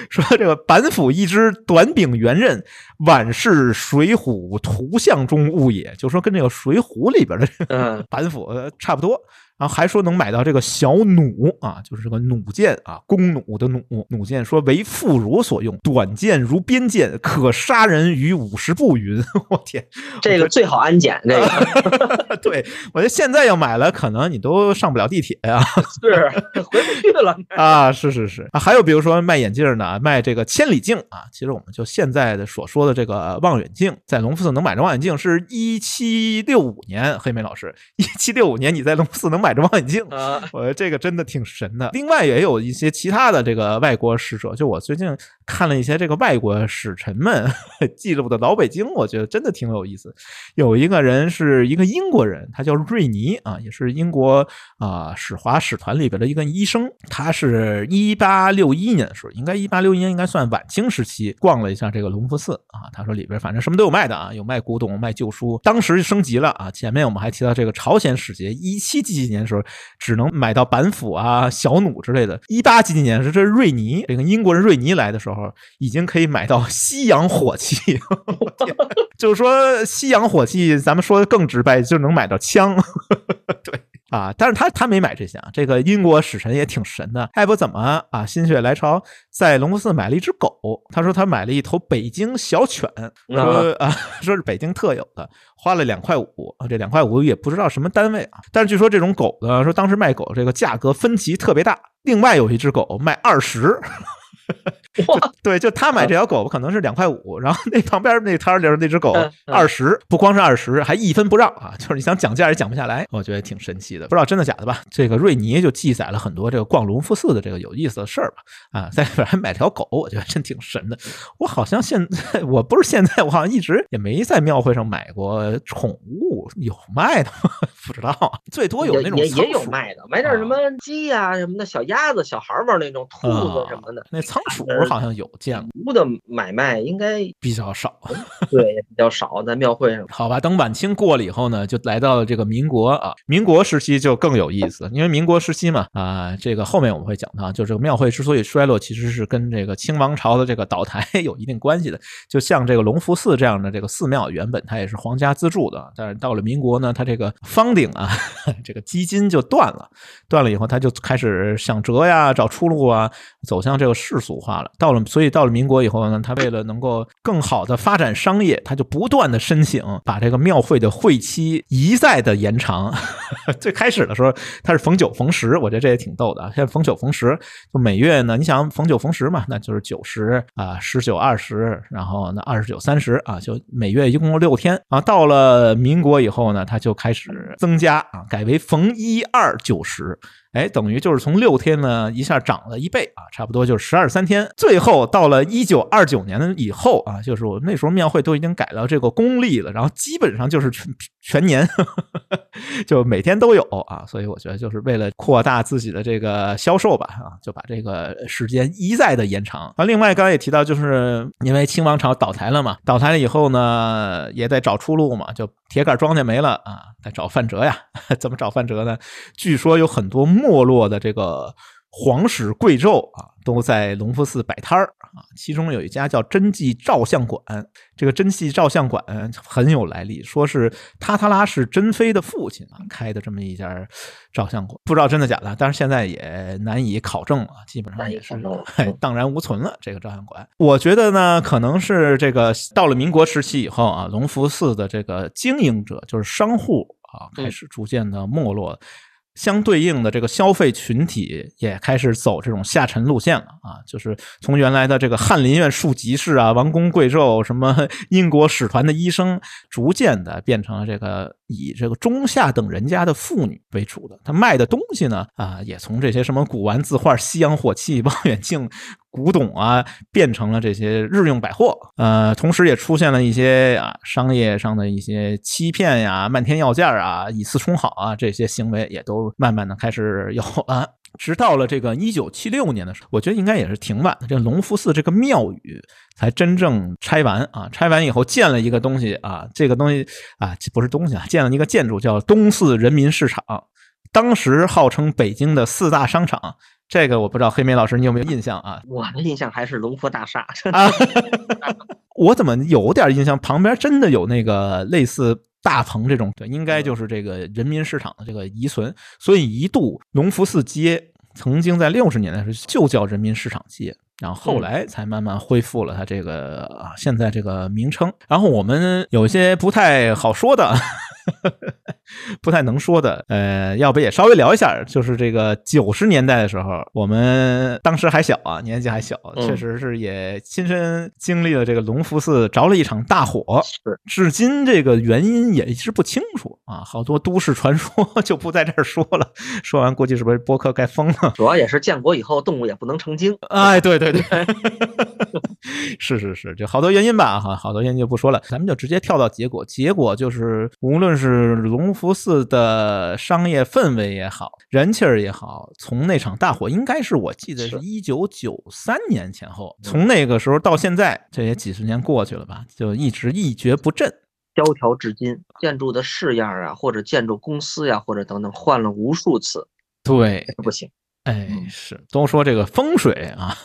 说这个板斧一支，短柄圆刃，宛是水浒图像中物也。就说跟这个水浒里边的 板斧差不多。然后还说能买到这个小弩啊，就是这个弩箭啊，弓弩的弩弩箭，说为妇孺所用，短剑如鞭剑，可杀人于五十步云。我天，这个最好安检。这个，对我觉得现在要买了，可能你都上不了地铁呀，是回不去了啊。是是是啊，还有比如说卖眼镜的，卖这个千里镜啊。其实我们就现在的所说的这个望远镜，在隆福寺能买着望远镜，是一七六五年，黑莓老师，一七六五年你在隆福寺能。买着望远镜啊，我觉得这个真的挺神的。另外也有一些其他的这个外国使者，就我最近看了一些这个外国使臣们 记录的老北京，我觉得真的挺有意思。有一个人是一个英国人，他叫瑞尼啊，也是英国啊使华使团里边的一个医生。他是一八六一年的时候，应该一八六一年应该算晚清时期，逛了一下这个隆福寺啊。他说里边反正什么都有卖的啊，有卖古董、卖旧书。当时升级了啊，前面我们还提到这个朝鲜使节一七几几年。年时候只能买到板斧啊、小弩之类的。一八几几年是这瑞尼，这个英国人瑞尼来的时候，已经可以买到西洋火器。就是说西洋火器，咱们说的更直白，就能买到枪。对。啊。但是他他没买这些啊。这个英国使臣也挺神的，还不怎么啊。心血来潮，在隆福寺买了一只狗。他说他买了一头北京小犬，说啊，说是北京特有的，花了两块五。这两块五也不知道什么单位啊。但是据说这种狗呢，说当时卖狗这个价格分歧特别大。另外有一只狗卖二十。对，就他买这条狗可能是两块五，然后那旁边那摊儿里那只狗二十，不光是二十，还一分不让啊！就是你想讲价也讲不下来，我觉得挺神奇的，不知道真的假的吧？这个瑞尼就记载了很多这个逛隆福寺的这个有意思的事儿吧？啊，在里边还买条狗，我觉得真挺神的。我好像现在我不是现在，我好像一直也没在庙会上买过宠物，有卖的吗？不知道，最多有那种也也有卖的，买点什么鸡呀什么的小鸭子，小孩玩那种兔子什么的，那仓鼠。好像有见过的买卖应该比较少，对，比较少在庙会上。好吧，等晚清过了以后呢，就来到了这个民国啊。民国时期就更有意思，因为民国时期嘛啊，这个后面我们会讲到，就这个庙会之所以衰落，其实是跟这个清王朝的这个倒台 有一定关系的。就像这个隆福寺这样的这个寺庙，原本它也是皇家资助的，但是到了民国呢，它这个方鼎啊，这个基金就断了，断了以后，它就开始想辙呀，找出路啊，走向这个世俗化了。到了，所以到了民国以后呢，他为了能够更好的发展商业，他就不断的申请把这个庙会的会期一再的延长。最开始的时候，他是逢九逢十，我觉得这也挺逗的。现在逢九逢十，就每月呢，你想逢九逢十嘛，那就是九十啊，十九二十，然后那二十九三十啊，就每月一共六天啊。到了民国以后呢，他就开始增加啊，改为逢一二九十。哎，等于就是从六天呢一下涨了一倍啊，差不多就是十二三天。最后到了一九二九年的以后啊，就是我那时候庙会都已经改到这个公历了，然后基本上就是全年，就每天都有啊。所以我觉得就是为了扩大自己的这个销售吧啊，就把这个时间一再的延长啊。另外刚才也提到，就是因为清王朝倒台了嘛，倒台了以后呢，也得找出路嘛，就铁杆庄稼没了啊，得找范哲呀。怎么找范哲呢？据说有很多没落的这个皇室贵胄啊，都在隆福寺摆摊儿啊。其中有一家叫真迹照相馆，这个真迹照相馆很有来历，说是塔塔拉是珍妃的父亲啊开的这么一家照相馆，不知道真的假的，但是现在也难以考证了，基本上也是 荡然无存了。这个照相馆，我觉得呢，可能是这个到了民国时期以后啊，隆福寺的这个经营者就是商户啊，开始逐渐的没落。相对应的这个消费群体也开始走这种下沉路线了啊，就是从原来的这个翰林院庶吉士啊、王公贵胄、什么 英国使团的医生，逐渐的变成了这个以这个中下等人家的妇女为主的。他卖的东西呢，啊，也从这些什么古玩字画、西洋火器、望远镜。古董啊，变成了这些日用百货，呃，同时也出现了一些啊商业上的一些欺骗呀、漫天要价啊、以次充好啊这些行为，也都慢慢的开始有了。直到了这个一九七六年的时候，我觉得应该也是挺晚的，这隆福寺这个庙宇才真正拆完啊。拆完以后建了一个东西啊，这个东西啊不是东西啊，建了一个建筑叫东四人民市场，当时号称北京的四大商场。这个我不知道，黑莓老师你有没有印象啊？我的印象还是龙福大厦啊，我怎么有点印象？旁边真的有那个类似大棚这种，对，应该就是这个人民市场的这个遗存。所以一度隆福寺街曾经在六十年代时就叫人民市场街，然后后来才慢慢恢复了它这个啊现在这个名称。然后我们有些不太好说的。不太能说的，呃，要不也稍微聊一下，就是这个九十年代的时候，我们当时还小啊，年纪还小，确实是也亲身经历了这个隆福寺着了一场大火，是，至今这个原因也一直不清楚啊，好多都市传说 就不在这儿说了，说完估计是不是播客该封了？主要也是建国以后动物也不能成精，哎，对对对，是是是，就好多原因吧，哈，好多原因就不说了，咱们就直接跳到结果，结果就是无论是隆福寺的商业氛围也好，人气儿也好，从那场大火，应该是我记得是一九九三年前后，从那个时候到现在，这也几十年过去了吧，就一直一蹶不振，萧条至今。建筑的式样啊，或者建筑公司呀，或者等等，换了无数次，对，不行。哎，是都说这个风水啊，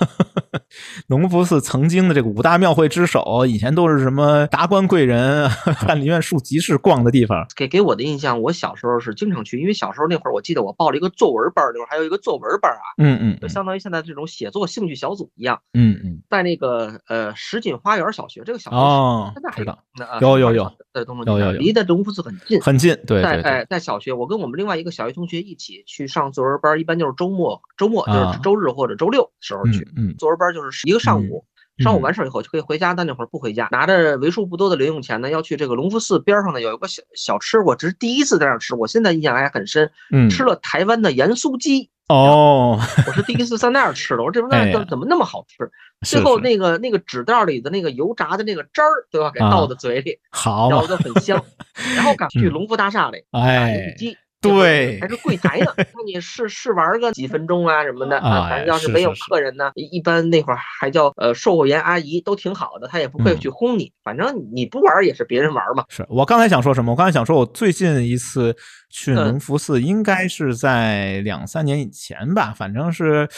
隆福寺曾经的这个五大庙会之首，以前都是什么达官贵人、翰林院庶吉士逛的地方。给给我的印象，我小时候是经常去，因为小时候那会儿，我记得我报了一个作文班，那会儿还有一个作文班啊，嗯嗯，就相当于现在这种写作兴趣小组一样，嗯嗯，在那个呃石锦花园小学，这个小学哦，现在知道，有有有，在东有有有，离的农福寺很近，很近，对在哎，在小学，我跟我们另外一个小学同学一起去上作文班，一般就是周末，周末就是周日或者周六时候去，嗯，作文班就是一个上午。上午完事儿以后就可以回家，但那会儿不回家，拿着为数不多的零用钱呢，要去这个隆福寺边上呢有一个小小吃，我这是第一次在那儿吃，我现在印象还很深。嗯，吃了台湾的盐酥鸡哦，我是第一次在那儿吃的，我说这那怎怎么那么好吃？最后那个那个纸袋里的那个油炸的那个汁儿都要给倒到嘴里，好，然后就很香。然后赶去隆福大厦里，哎，鸡。对，还是柜台呢？那你试试玩个几分钟啊什么的啊？反正要是没有客人呢，一般那会儿还叫呃售货员阿姨都挺好的，她也不会去轰你。反正你不玩也是别人玩嘛。是我刚才想说什么？我刚才想说，我最近一次去隆福寺应该是在两三年以前吧，反正是。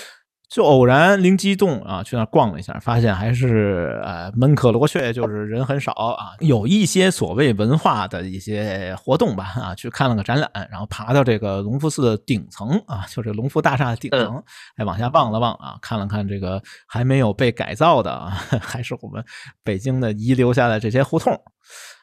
就偶然灵机一动啊，去那逛了一下，发现还是呃门可罗雀，就是人很少啊。有一些所谓文化的一些活动吧啊，去看了个展览，然后爬到这个隆福寺的顶层啊，就这隆福大厦的顶层，哎往下望了望啊，看了看这个还没有被改造的，啊，还是我们北京的遗留下的这些胡同。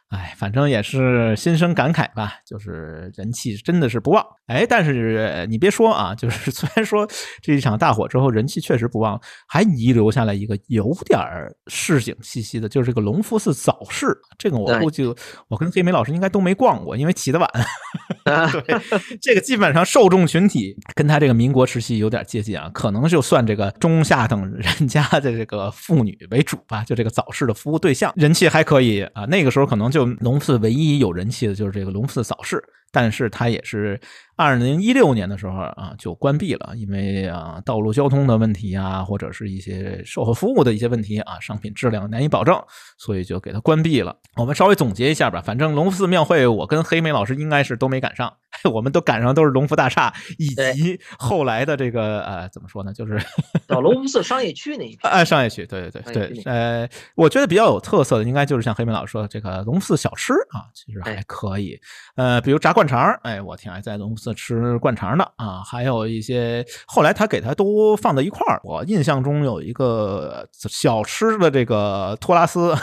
哎，反正也是心生感慨吧，就是人气真的是不旺。哎，但是你别说啊，就是虽然说这一场大火之后人气确实不旺，还遗留下来一个有点市井气息的，就是这个隆福寺早市。这个我估计我跟黑莓老师应该都没逛过，因为起得晚。对，这个基本上受众群体跟他这个民国时期有点接近啊，可能就算这个中下等人家的这个妇女为主吧，就这个早市的服务对象，人气还可以啊。那个时候可能就隆福寺唯一有人气的就是这个隆福寺早市。但是它也是二零一六年的时候啊就关闭了，因为啊道路交通的问题啊，或者是一些售后服务的一些问题啊，商品质量难以保证，所以就给它关闭了。我们稍微总结一下吧，反正隆福寺庙会，我跟黑莓老师应该是都没赶上，我们都赶上都是隆福大厦以及后来的这个呃怎么说呢，就是到隆福寺商业区那一 片。啊，商业区，对对对对，呃，我觉得比较有特色的，应该就是像黑莓老师说的这个隆福寺小吃啊，其实还可以，呃，比如炸。灌肠哎，我挺爱在隆福寺吃灌肠的啊，还有一些后来他给他都放在一块儿。我印象中有一个小吃的这个托拉斯，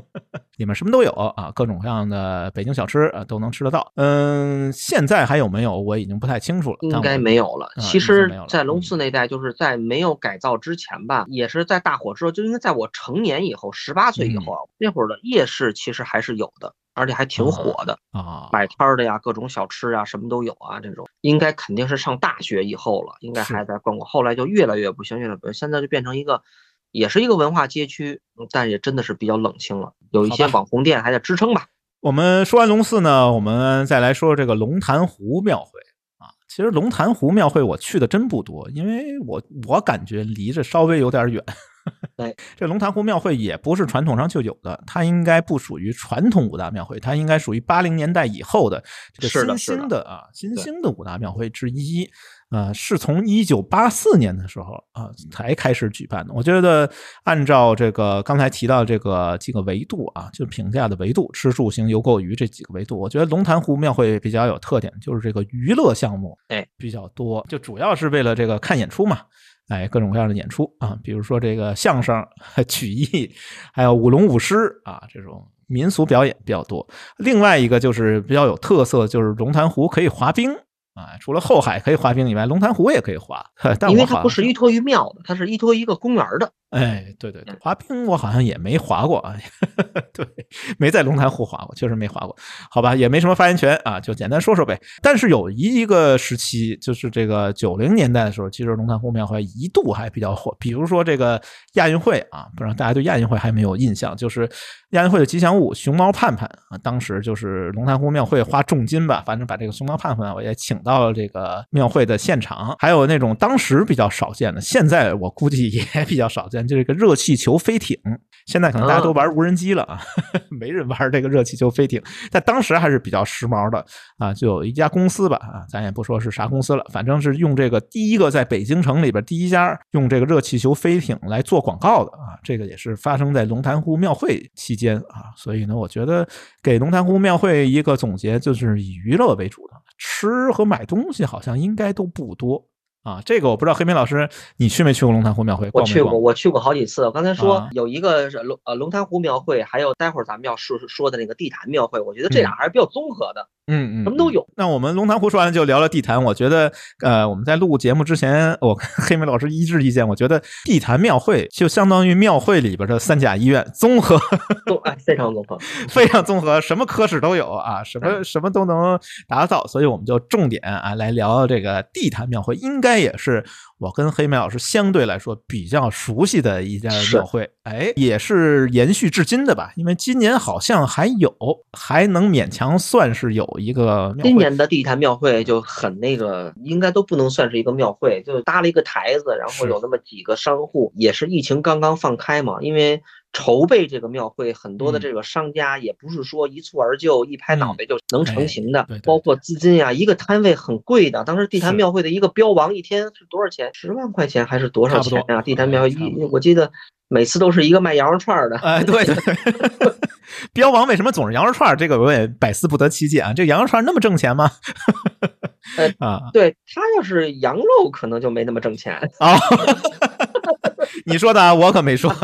里面什么都有啊，各种各样的北京小吃啊都能吃得到。嗯，现在还有没有？我已经不太清楚了，应该没有了。其实，在龙福寺那代，就是在没有改造之前吧，也是在大火之后，就应该在我成年以后，十八岁以后啊，那会儿的夜市其实还是有的。而且还挺火的啊，摆摊的呀，各种小吃啊，什么都有啊。这种应该肯定是上大学以后了，应该还在逛过。后来就越来越不行，越来越不行。现在就变成一个，也是一个文化街区，但也真的是比较冷清了。有一些网红店还在支撑吧。我们说完龙寺呢，我们再来说这个龙潭湖庙会啊。其实龙潭湖庙会我去的真不多，因为我我感觉离着稍微有点远。对，这龙潭湖庙会也不是传统上就有的，它应该不属于传统五大庙会，它应该属于八零年代以后的这个新兴的啊新兴的五大庙会之一。呃，是从一九八四年的时候啊才开始举办的。我觉得按照这个刚才提到这个几个维度啊，就评价的维度，吃住行游购娱这几个维度，我觉得龙潭湖庙会比较有特点，就是这个娱乐项目哎比较多，就主要是为了这个看演出嘛。哎，各种各样的演出啊，比如说这个相声、曲艺，还有舞龙舞狮啊，这种民俗表演比较多。另外一个就是比较有特色，就是龙潭湖可以滑冰。啊，除了后海可以滑冰以外，龙潭湖也可以滑。但因为它不是依托于庙的，它是依托一个公园的。哎，对对对，滑冰我好像也没滑过啊，对，没在龙潭湖滑过，确实没滑过。好吧，也没什么发言权啊，就简单说说呗。但是有一个时期，就是这个九零年代的时候，其实龙潭湖庙会一度还比较火。比如说这个亚运会啊，不知道大家对亚运会还没有印象，就是亚运会的吉祥物熊猫盼盼啊，当时就是龙潭湖庙会花重金吧，反正把这个熊猫盼盼我也请到了这个庙会的现场。还有那种当时比较少见的，现在我估计也比较少见。现这个热气球飞艇。现在可能大家都玩无人机了啊，没人玩这个热气球飞艇。在当时还是比较时髦的啊，就有一家公司吧啊，咱也不说是啥公司了，反正是用这个第一个在北京城里边第一家用这个热气球飞艇来做广告的啊。这个也是发生在龙潭湖庙会期间啊，所以呢，我觉得给龙潭湖庙会一个总结，就是以娱乐为主的，吃和买东西好像应该都不多。啊，这个我不知道，黑明老师，你去没去过龙潭湖庙会？我去过，我去过好几次。我刚才说有一个龙呃龙潭湖庙会，还有待会儿咱们要说说的那个地坛庙会，我觉得这俩还是比较综合的。嗯嗯，什么都有。那我们龙潭湖说完就聊聊地坛。我觉得，呃，我们在录节目之前，我跟黑妹老师一致意见，我觉得地坛庙会就相当于庙会里边的三甲医院，综合，哎，非常综合，非常综合，什么科室都有啊，什么什么都能打扫。所以我们就重点啊来聊这个地坛庙会，应该也是。我跟黑妹老师相对来说比较熟悉的一家庙会，哎，也是延续至今的吧？因为今年好像还有，还能勉强算是有一个。今年的地坛庙会就很那个，应该都不能算是一个庙会，就搭了一个台子，然后有那么几个商户，也是疫情刚刚放开嘛，因为。筹备这个庙会，很多的这个商家也不是说一蹴而就、一拍脑袋就能成型的，包括资金呀，一个摊位很贵的。当时地坛庙会的一个标王一天是多少钱？十万块钱还是多少钱呀？地坛庙一，我记得每次都是一个卖羊肉串的。哎，对对。标王为什么总是羊肉串？这个我也百思不得其解啊！这羊肉串那么挣钱吗？啊，对他要是羊肉，可能就没那么挣钱啊。你说的，我可没说。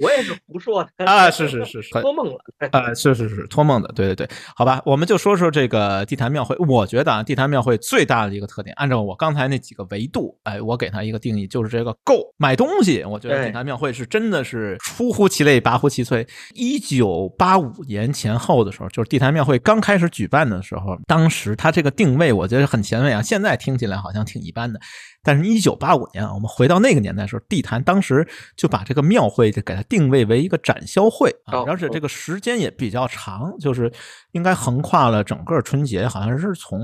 我也是胡说的 啊！是是是是，托梦了啊！是是是，托梦的，对对对，好吧，我们就说说这个地坛庙会。我觉得啊，地坛庙会最大的一个特点，按照我刚才那几个维度，哎，我给它一个定义，就是这个购买东西。我觉得地坛庙会是真的是出乎其类，拔乎其萃。一九八五年前后的时候，就是地坛庙会刚开始举办的时候，当时它这个定位，我觉得很前卫啊。现在听起来好像挺一般的。但是，一九八五年啊，我们回到那个年代的时候，地坛当时就把这个庙会就给它定位为一个展销会啊，而且这个时间也比较长，就是应该横跨了整个春节，好像是从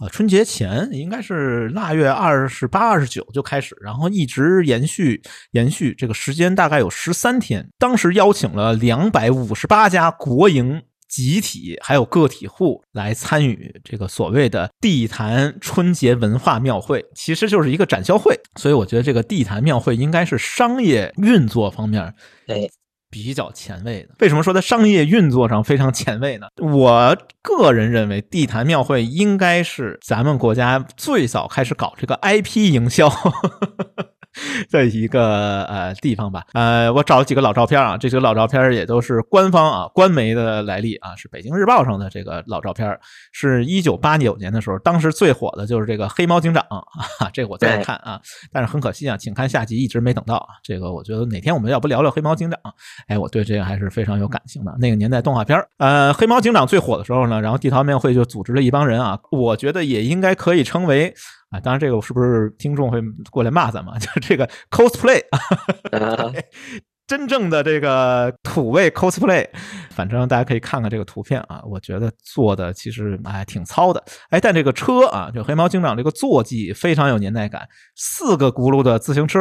呃春节前应该是腊月二十八、二十九就开始，然后一直延续延续，这个时间大概有十三天。当时邀请了两百五十八家国营。集体还有个体户来参与这个所谓的地坛春节文化庙会，其实就是一个展销会。所以我觉得这个地坛庙会应该是商业运作方面哎比较前卫的。为什么说在商业运作上非常前卫呢？我个人认为地坛庙会应该是咱们国家最早开始搞这个 IP 营销。的一个呃地方吧，呃，我找了几个老照片啊，这些老照片也都是官方啊官媒的来历啊，是北京日报上的这个老照片，是一九八九年的时候，当时最火的就是这个黑猫警长 啊，这个我在看啊，但是很可惜啊，请看下集一直没等到啊，这个我觉得哪天我们要不聊聊黑猫警长，哎，我对这个还是非常有感情的，那个年代动画片呃，黑猫警长最火的时候呢，然后地坛庙会就组织了一帮人啊，我觉得也应该可以称为。啊，当然这个是不是听众会过来骂咱们？就这个 cosplay，啊 真正的这个土味 cosplay，反正大家可以看看这个图片啊，我觉得做的其实哎挺糙的。哎，但这个车啊，就黑猫警长这个坐骑非常有年代感，四个轱辘的自行车，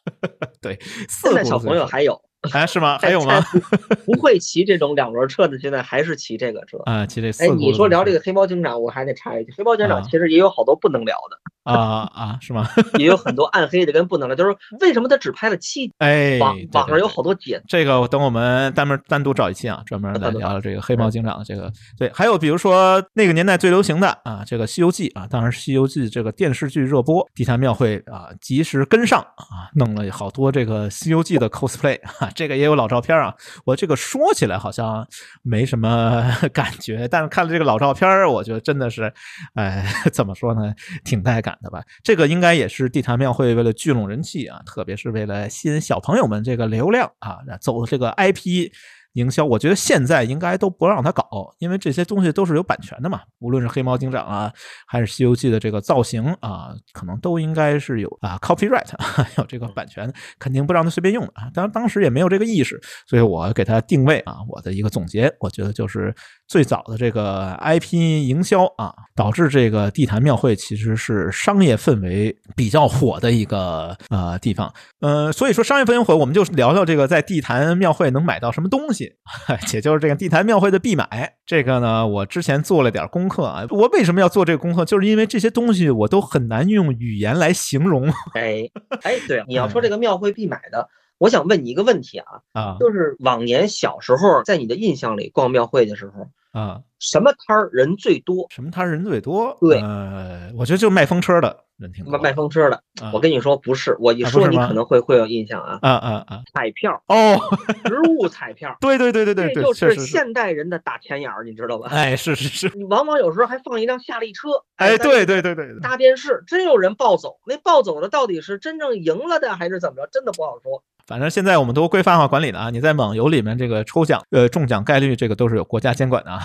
对，现在小朋友还有。哎，是吗？还有吗？不会骑这种两轮车的，现在还是骑这个车啊？骑这。哎，你说聊这个黑猫警长，我还得插一句，黑猫警长其实也有好多不能聊的。啊啊，是吗？也有很多暗黑的跟不能聊，就是为什么他只拍了七？哎，网网上有好多解。这个等我们单门单独找一期啊，专门来聊聊这个黑猫警长的这个。对，还有比如说那个年代最流行的啊，这个《西游记》啊，当然《西游记》这个电视剧热播，地坛庙会啊及时跟上啊，弄了好多这个《西游记》的 cosplay 啊，这个也有老照片啊。我这个说起来好像没什么 感觉，但是看了这个老照片，我觉得真的是，哎，怎么说呢，挺带感。的吧，这个应该也是地坛庙会为了聚拢人气啊，特别是为了吸引小朋友们这个流量啊，走这个 IP。营销，我觉得现在应该都不让他搞，因为这些东西都是有版权的嘛。无论是黑猫警长啊，还是西游记的这个造型啊，可能都应该是有啊 copyright，有这个版权，肯定不让他随便用的啊。当当时也没有这个意识，所以我给他定位啊，我的一个总结，我觉得就是最早的这个 IP 营销啊，导致这个地坛庙会其实是商业氛围比较火的一个呃地方。呃，所以说商业氛围火，我们就聊聊这个在地坛庙会能买到什么东西，也就是这个地坛庙会的必买。这个呢，我之前做了点功课啊。我为什么要做这个功课？就是因为这些东西我都很难用语言来形容。哎哎，对，你要说这个庙会必买的。我想问你一个问题啊啊，就是往年小时候在你的印象里逛庙会的时候啊，什么摊儿人最多？什么摊儿人最多？对，呃，我觉得就是卖风车的。卖卖风车的，我跟你说不是，我一说你可能会会有印象啊啊啊啊！彩票哦，实物彩票，对对对对对，这就是现代人的打钱眼儿，你知道吧？哎，是是是，你往往有时候还放一辆夏利车，哎，对对对对，大电视，真有人暴走，那暴走的到底是真正赢了的还是怎么着？真的不好说。反正现在我们都规范化管理了啊，你在网游里面这个抽奖，呃，中奖概率这个都是有国家监管的啊，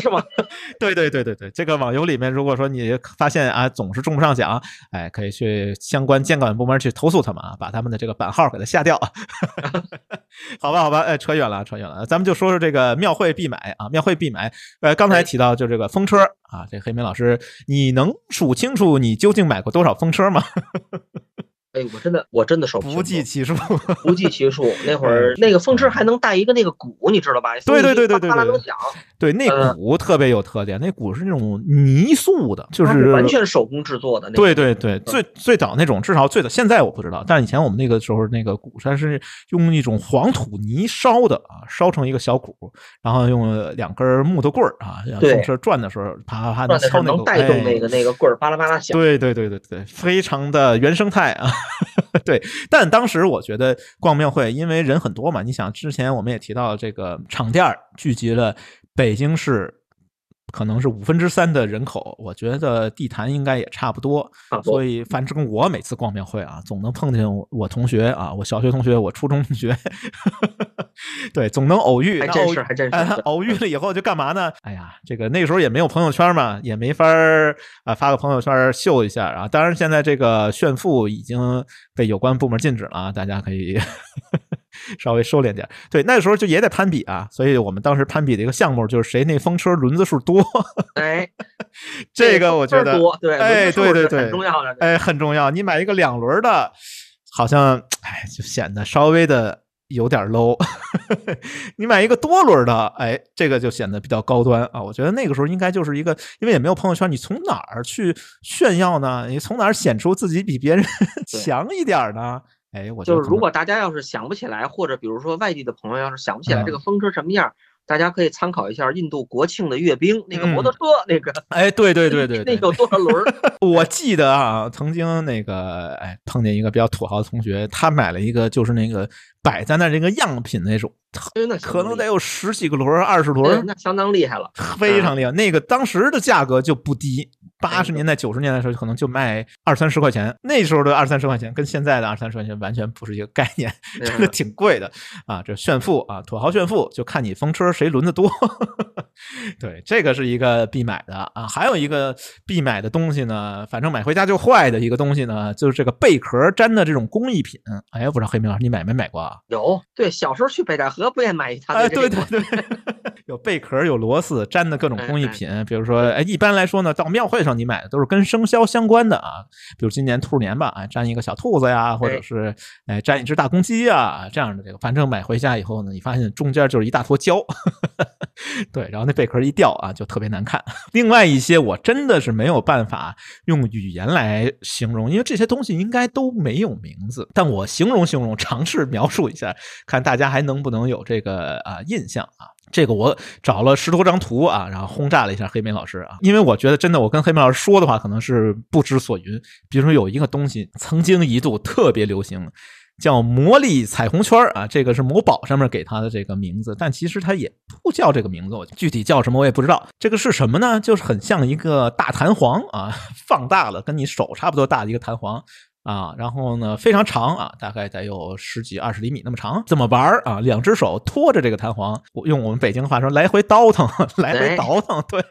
是吗？对对对对对，这个网游里面如果说你发现啊总是中不上奖，哎，可以去。去相关监管部门去投诉他们啊，把他们的这个版号给他下掉。好吧，好吧，哎，扯远了，扯远了，咱们就说说这个庙会必买啊，庙会必买。呃，刚才提到就这个风车啊，这黑莓老师，你能数清楚你究竟买过多少风车吗？哎，我真的，我真的受不计其数，不计其数。那会儿那个风车还能带一个那个鼓，你知道吧？对对对对对对，能响。对，那鼓特别有特点，那鼓是那种泥塑的，就是完全手工制作的。对对对，最最早那种，至少最早现在我不知道，但是以前我们那个时候那个鼓它是用一种黄土泥烧的啊，烧成一个小鼓，然后用两根木头棍儿啊，风车转的时候啪啪啪敲那个，能带动那个那个棍儿巴拉巴拉响。对对对对对，非常的原生态啊。对，但当时我觉得逛庙会，因为人很多嘛。你想，之前我们也提到这个场店聚集了北京市。可能是五分之三的人口，我觉得地坛应该也差不多，所以反正我每次逛庙会啊，总能碰见我同学啊，我小学同学，我初中同学，对，总能偶遇，还真是，还真是，偶遇了以后就干嘛呢？哎呀，这个那个时候也没有朋友圈嘛，也没法儿啊发个朋友圈秀一下啊。当然现在这个炫富已经被有关部门禁止了，大家可以。稍微收敛点，对，那个时候就也得攀比啊，所以我们当时攀比的一个项目就是谁那风车轮子数多。哎，这个我觉得，对，哎，对对对，很重要的，哎，很重要。你买一个两轮的，好像哎，就显得稍微的有点 low。你买一个多轮的，哎，这个就显得比较高端啊。我觉得那个时候应该就是一个，因为也没有朋友圈，你从哪儿去炫耀呢？你从哪儿显出自己比别人 强一点呢？哎，我就是如果大家要是想不起来，或者比如说外地的朋友要是想不起来这个风车什么样，大家可以参考一下印度国庆的阅兵那个摩托车那个。哎，对对对对，那有多少轮？我记得啊，曾经那个哎碰见一个比较土豪的同学，他买了一个就是那个摆在那这个样品那种，那可能得有十几个轮、二十轮，那相当厉害了，非常厉害。那个当时的价格就不低。八十年代、九十年代的时候，可能就卖二三十块钱。那时候的二三十块钱，跟现在的二三十块钱完全不是一个概念，真的挺贵的啊！这炫富啊，土豪炫富，就看你风车谁轮的多。对，这个是一个必买的啊。还有一个必买的东西呢，反正买回家就坏的一个东西呢，就是这个贝壳粘的这种工艺品。哎，不知道黑明老师你买没买过啊？有，对，小时候去北戴河不也买一套？哎，对对对，有贝壳，有螺丝粘的各种工艺品。比如说，哎，一般来说呢，到庙会上。你买的都是跟生肖相关的啊，比如今年兔年吧，哎，粘一个小兔子呀，或者是哎粘一只大公鸡啊，这样的这个，反正买回家以后呢，你发现中间就是一大坨胶，对，然后那贝壳一掉啊，就特别难看。另外一些我真的是没有办法用语言来形容，因为这些东西应该都没有名字，但我形容形容，尝试描述一下，看大家还能不能有这个啊印象啊。这个我找了十多张图啊，然后轰炸了一下黑莓老师啊，因为我觉得真的，我跟黑莓老师说的话可能是不知所云。比如说有一个东西曾经一度特别流行，叫魔力彩虹圈啊，这个是某宝上面给它的这个名字，但其实它也不叫这个名字，我具体叫什么我也不知道。这个是什么呢？就是很像一个大弹簧啊，放大了，跟你手差不多大的一个弹簧。啊，然后呢，非常长啊，大概得有十几二十厘米那么长。怎么玩啊？两只手托着这个弹簧，用我们北京话说，来回倒腾，来回倒腾。对，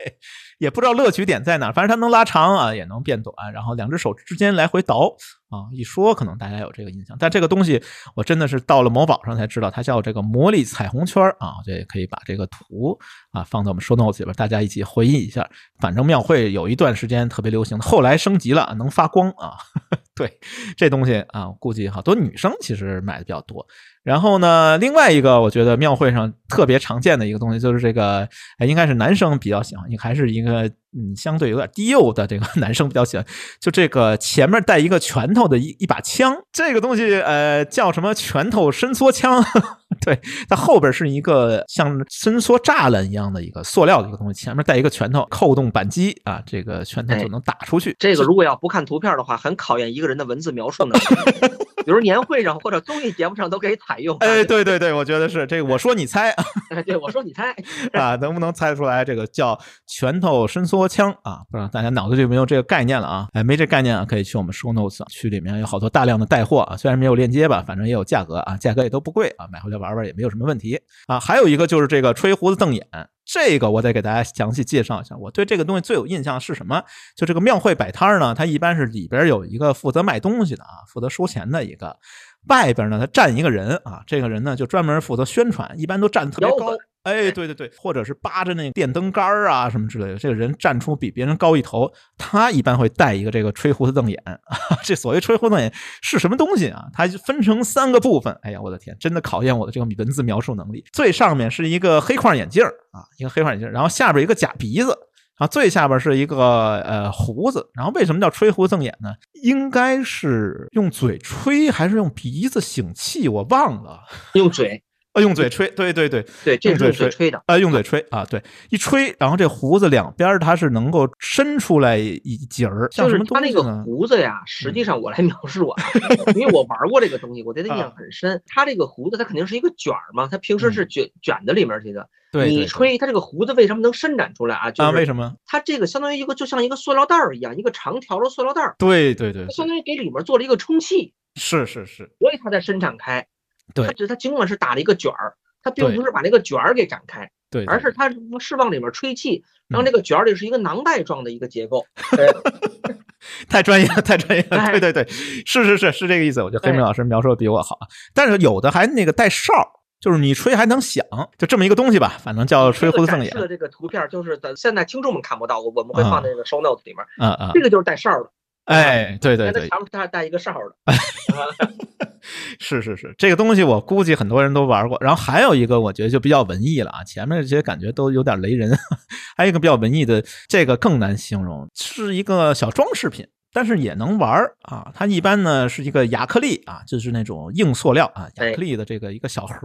也不知道乐趣点在哪，反正它能拉长啊，也能变短。然后两只手之间来回倒啊，一说可能大家有这个印象，但这个东西我真的是到了某宝上才知道，它叫这个魔力彩虹圈啊，这也可以把这个图啊放到我们说 notes 里边，大家一起回忆一下。反正庙会有一段时间特别流行，后来升级了，能发光啊。对，这东西啊，估计好多女生其实买的比较多。然后呢，另外一个我觉得庙会上特别常见的一个东西就是这个，应该是男生比较喜欢，你还是一个嗯相对有点低幼的这个 男生比较喜欢，就这个前面带一个拳头的一一把枪，这个东西呃叫什么拳头伸缩枪？对，它后边是一个像伸缩栅栏一样的一个塑料的一个东西，前面带一个拳头，扣动扳机啊，这个拳头就能打出去。这个如果要不看图片的话，很考验一个人的文字描述能力。比如年会上或者综艺节目上都可以采用。哎，对对对，我觉得是这个。我说你猜，哎，对我说你猜啊，能不能猜出来？这个叫拳头伸缩枪啊，不知道大家脑子里有没有这个概念了啊？哎，没这概念啊，可以去我们 show notes 区里面有好多大量的带货啊，虽然没有链接吧，反正也有价格啊，价格也都不贵啊，买回来玩玩也没有什么问题啊。还有一个就是这个吹胡子瞪眼。这个我得给大家详细介绍一下。我对这个东西最有印象是什么？就这个庙会摆摊儿呢，它一般是里边有一个负责卖东西的啊，负责收钱的一个，外边呢他站一个人啊，这个人呢就专门负责宣传，一般都站特别高。哎，对对对，或者是扒着那电灯杆儿啊什么之类的，这个人站出比别人高一头，他一般会戴一个这个吹胡子瞪眼。这所谓吹胡子瞪眼是什么东西啊？它分成三个部分。哎呀，我的天，真的考验我的这个文字描述能力。最上面是一个黑框眼镜啊，一个黑框眼镜，然后下边一个假鼻子，啊，最下边是一个呃胡子。然后为什么叫吹胡子瞪眼呢？应该是用嘴吹还是用鼻子擤气？我忘了，用嘴。呃，用嘴吹，对对对对，用嘴吹的，呃，用嘴吹啊，对，一吹，然后这胡子两边它是能够伸出来一截儿，就是它那个胡子呀，实际上我来描述啊，因为我玩过这个东西，我对它印象很深。它这个胡子它肯定是一个卷儿嘛，它平时是卷卷在里面去的。对，你吹它这个胡子为什么能伸展出来啊？啊，为什么？它这个相当于一个就像一个塑料袋儿一样，一个长条的塑料袋儿。对对对，相当于给里面做了一个充气。是是是，所以它才伸展开。对，它它尽管是打了一个卷儿。它并不是把那个卷儿给展开，对，而是它是往里面吹气，然后那个卷儿里是一个囊袋状的一个结构。太专业了，太专业了。对对对，是是是是这个意思。我觉得黑明老师描述的比我好，但是有的还那个带哨，就是你吹还能响，就这么一个东西吧，反正叫吹胡子瞪眼。的这个图片就是咱现在听众们看不到，我我们会放在那个 show notes 里面。啊啊，这个就是带哨的。哎，对对对，他他带一个哨的，是是是，这个东西我估计很多人都玩过。然后还有一个，我觉得就比较文艺了啊，前面这些感觉都有点雷人。还有一个比较文艺的，这个更难形容，是一个小装饰品，但是也能玩啊。它一般呢是一个亚克力啊，就是那种硬塑料啊，亚克力的这个一个小盒。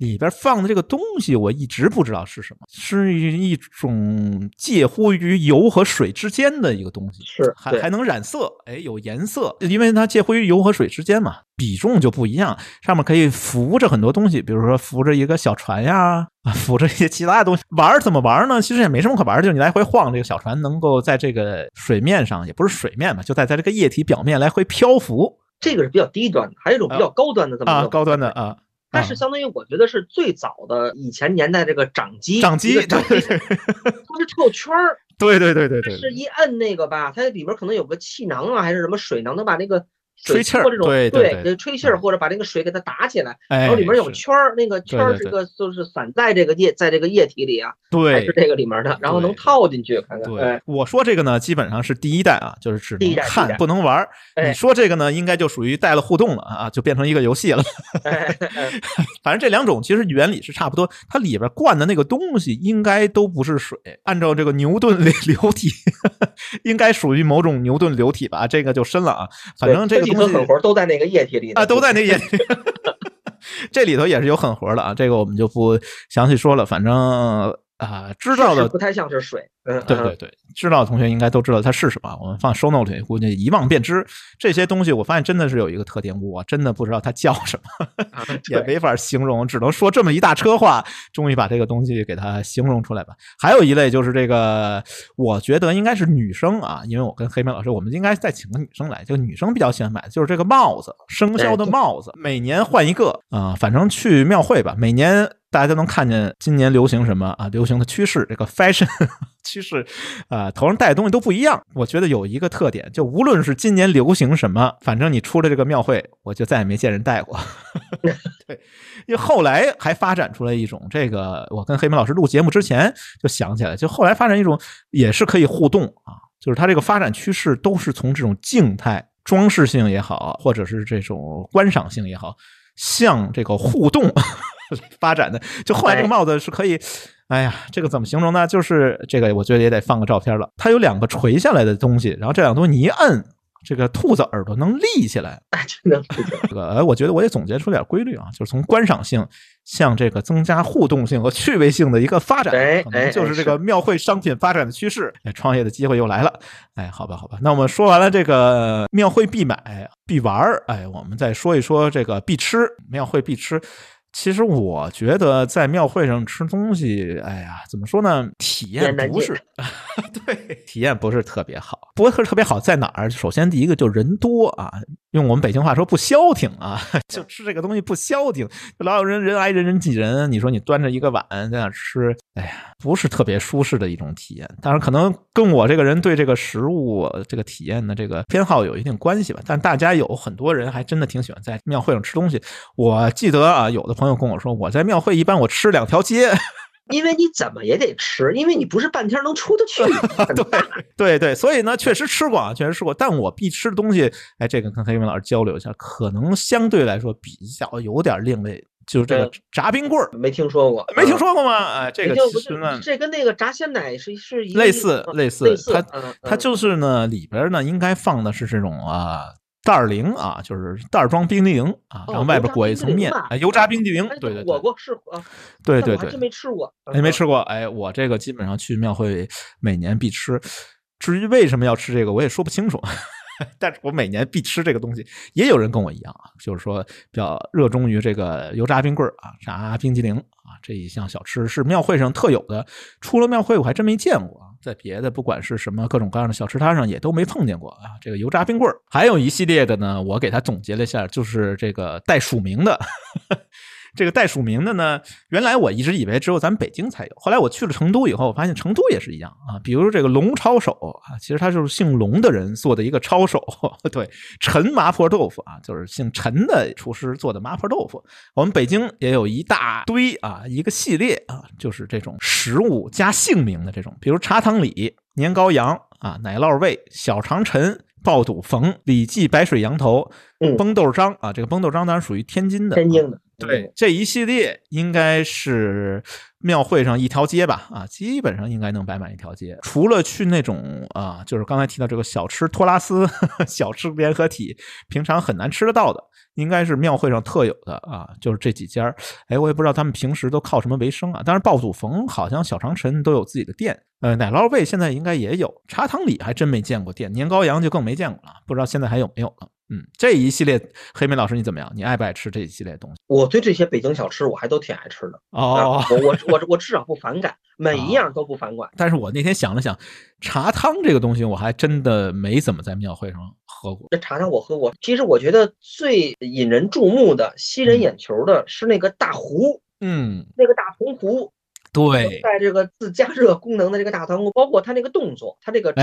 里边放的这个东西，我一直不知道是什么，是一种介乎于油和水之间的一个东西，是还还能染色，哎，有颜色，因为它介乎于油和水之间嘛，比重就不一样，上面可以浮着很多东西，比如说浮着一个小船呀，啊，浮着一些其他的东西。玩怎么玩呢？其实也没什么可玩，就是你来回晃这个小船，能够在这个水面上，也不是水面嘛，就在在这个液体表面来回漂浮。这个是比较低端的，还有一种比较高端的，怎么啊？高端的啊。它是相当于，我觉得是最早的以前年代这个掌机，掌机，对对对它是套圈儿，对对对对对，是一摁那个吧，它里边可能有个气囊啊，还是什么水囊，能把那个。吹气儿，对对对，吹气儿或者把那个水给它打起来，然后里面有圈儿，那个圈儿是个就是散在这个液在这个液体里啊，对，是这个里面的，然后能套进去。看看，对，我说这个呢，基本上是第一代啊，就是只能看不能玩。你说这个呢，应该就属于带了互动了啊，就变成一个游戏了。反正这两种其实原理是差不多，它里边灌的那个东西应该都不是水，按照这个牛顿 流体，应该属于某种牛顿流体吧，这个就深了啊。反正这个。东西狠活都在那个液体里啊，都在那液体。这里头也是有狠活的啊，这个我们就不详细说了。反正啊，知道的不太像是水。嗯，对对对。知道的同学应该都知道它是什么，我们放 show note 里，估计一望便知。这些东西我发现真的是有一个特点，我真的不知道它叫什么，也没法形容，只能说这么一大车话，终于把这个东西给它形容出来吧。还有一类就是这个，我觉得应该是女生啊，因为我跟黑妹老师，我们应该再请个女生来，就女生比较喜欢买的就是这个帽子，生肖的帽子，每年换一个啊，反正去庙会吧，每年大家都能看见今年流行什么啊？流行的趋势，这个 fashion 趋势啊，头上戴的东西都不一样。我觉得有一个特点，就无论是今年流行什么，反正你出了这个庙会，我就再也没见人戴过。对，因为后来还发展出来一种这个，我跟黑门老师录节目之前就想起来，就后来发展一种也是可以互动啊，就是它这个发展趋势都是从这种静态装饰性也好，或者是这种观赏性也好，向这个互动 发展的。就后来这个帽子是可以，哎呀，这个怎么形容呢？就是这个，我觉得也得放个照片了。它有两个垂下来的东西，然后这两个东西你一摁。这个兔子耳朵能立起来，真的这个哎，我觉得我也总结出点规律啊，就是从观赏性向这个增加互动性和趣味性的一个发展，可能就是这个庙会商品发展的趋势。哎，创业的机会又来了。哎，好吧，好吧，那我们说完了这个庙会必买必玩哎，我们再说一说这个必吃，庙会必吃。其实我觉得在庙会上吃东西，哎呀，怎么说呢？体验不是，对，体验不是特别好。不是特别好在哪儿？首先第一个就人多啊，用我们北京话说不消停啊，就吃这个东西不消停，老有人人挨人人挤人。你说你端着一个碗在那吃，哎呀，不是特别舒适的一种体验。当然可能跟我这个人对这个食物这个体验的这个偏好有一定关系吧。但大家有很多人还真的挺喜欢在庙会上吃东西。我记得啊，有的。朋友跟我说，我在庙会一般我吃两条街，因为你怎么也得吃，因为你不是半天能出得去。对对对，所以呢，确实吃过啊，确实吃过。但我必吃的东西，哎，这个跟黑云老师交流一下，可能相对来说比较有点另类，就是这个炸冰棍儿，没听说过，没听说过吗？哎，这个其实呢，这跟那个炸鲜奶是是类似类似，它它就是呢，里边呢应该放的是这种啊。袋儿零啊，就是袋儿装冰激凌啊，然后外边裹一层面，油炸冰激凌。对对，我过是啊，对对对，真没吃过，哎，没吃过。哎，我这个基本上去庙会每年必吃。至于为什么要吃这个，我也说不清楚。但是我每年必吃这个东西。也有人跟我一样啊，就是说比较热衷于这个油炸冰棍儿啊，炸冰激凌啊这一项小吃是庙会上特有的。出了庙会我还真没见过。在别的不管是什么各种各样的小吃摊上也都没碰见过啊，这个油炸冰棍儿，还有一系列的呢，我给他总结了一下，就是这个带署名的。这个带署名的呢，原来我一直以为只有咱们北京才有，后来我去了成都以后，我发现成都也是一样啊。比如这个龙抄手啊，其实他就是姓龙的人做的一个抄手，对，陈麻婆豆腐啊，就是姓陈的厨师做的麻婆豆腐。我们北京也有一大堆啊，一个系列啊，就是这种食物加姓名的这种，比如茶汤里、年糕羊啊、奶酪味、小肠陈。爆肚冯、李记白水羊头、崩豆张啊，这个崩豆张当然属于天津的，天津的。对，这一系列应该是庙会上一条街吧？啊，基本上应该能摆满一条街。除了去那种啊，就是刚才提到这个小吃托拉斯 小吃联合体，平常很难吃得到的，应该是庙会上特有的啊，就是这几家。哎，我也不知道他们平时都靠什么为生啊。但是爆肚冯好像小长陈都有自己的店。呃，奶酪味现在应该也有，茶汤里还真没见过店，年糕羊就更没见过了，不知道现在还有没有了。嗯，这一系列黑莓老师你怎么样？你爱不爱吃这一系列东西？我对这些北京小吃我还都挺爱吃的哦，我我我我至少不反感，每一样都不反感。但是我那天想了想，茶汤这个东西我还真的没怎么在庙会上喝过。这茶汤我喝过，其实我觉得最引人注目的、吸人眼球的是那个大壶，嗯，那个大铜壶。对，在这个自加热功能的这个大汤壶，包括它那个动作，它这个冲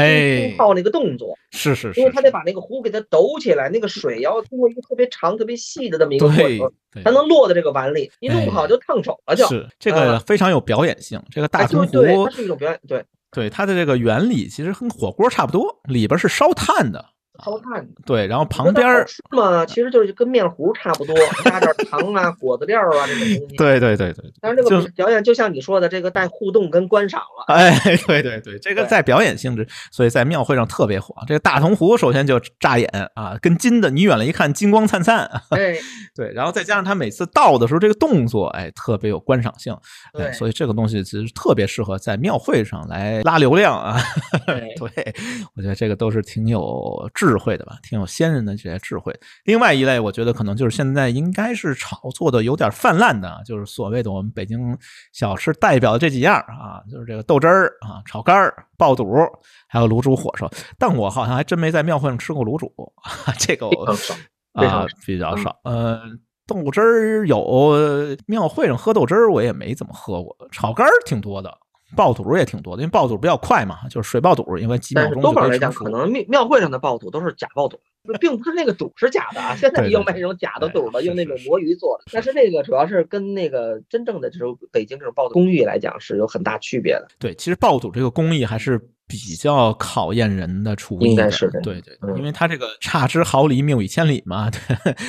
泡那个动作，是是是，因为它得把那个壶给它抖起来，那个水要通过一个特别长、特别细的这么一个过程，才能落到这个碗里，一弄不好就烫手了，就。是这个非常有表演性，这个大铜壶，它是一种表演，对对，它的这个原理其实跟火锅差不多，里边是烧炭的。烧炭对，然后旁边儿嘛，其实就是跟面糊差不多，加点糖啊、果子料啊这种东西。对对对对。但是这个表演就像你说的，这个带互动跟观赏了。哎，对对对，这个在表演性质，所以在庙会上特别火。这个大铜壶首先就扎眼啊，跟金的，你远了一看金光灿灿。对 对，然后再加上他每次倒的时候这个动作，哎，特别有观赏性。对，所以这个东西其实特别适合在庙会上来拉流量啊。对，我觉得这个都是挺有智。智慧的吧，挺有先人的这些智慧。另外一类，我觉得可能就是现在应该是炒作的有点泛滥的，就是所谓的我们北京小吃代表的这几样啊，就是这个豆汁儿啊、炒肝儿、爆肚，还有卤煮火烧。但我好像还真没在庙会上吃过卤煮，这个啊比较少。呃，豆汁儿有庙会上喝豆汁儿，我也没怎么喝过。炒肝儿挺多的，爆肚也挺多的，因为爆肚比较快嘛，就是水爆肚，因为几秒钟就可以讲，可能庙庙会上的爆肚都是假爆肚。并不是那个肚是假的啊，现在又卖那种假的肚了，用那种魔芋做的。但是那个主要是跟那个真正的这种北京这种爆肚工艺来讲是有很大区别的。对，其实爆肚这个工艺还是。比较考验人的厨艺，应该是对对，因为它这个差之毫厘，谬以千里嘛，对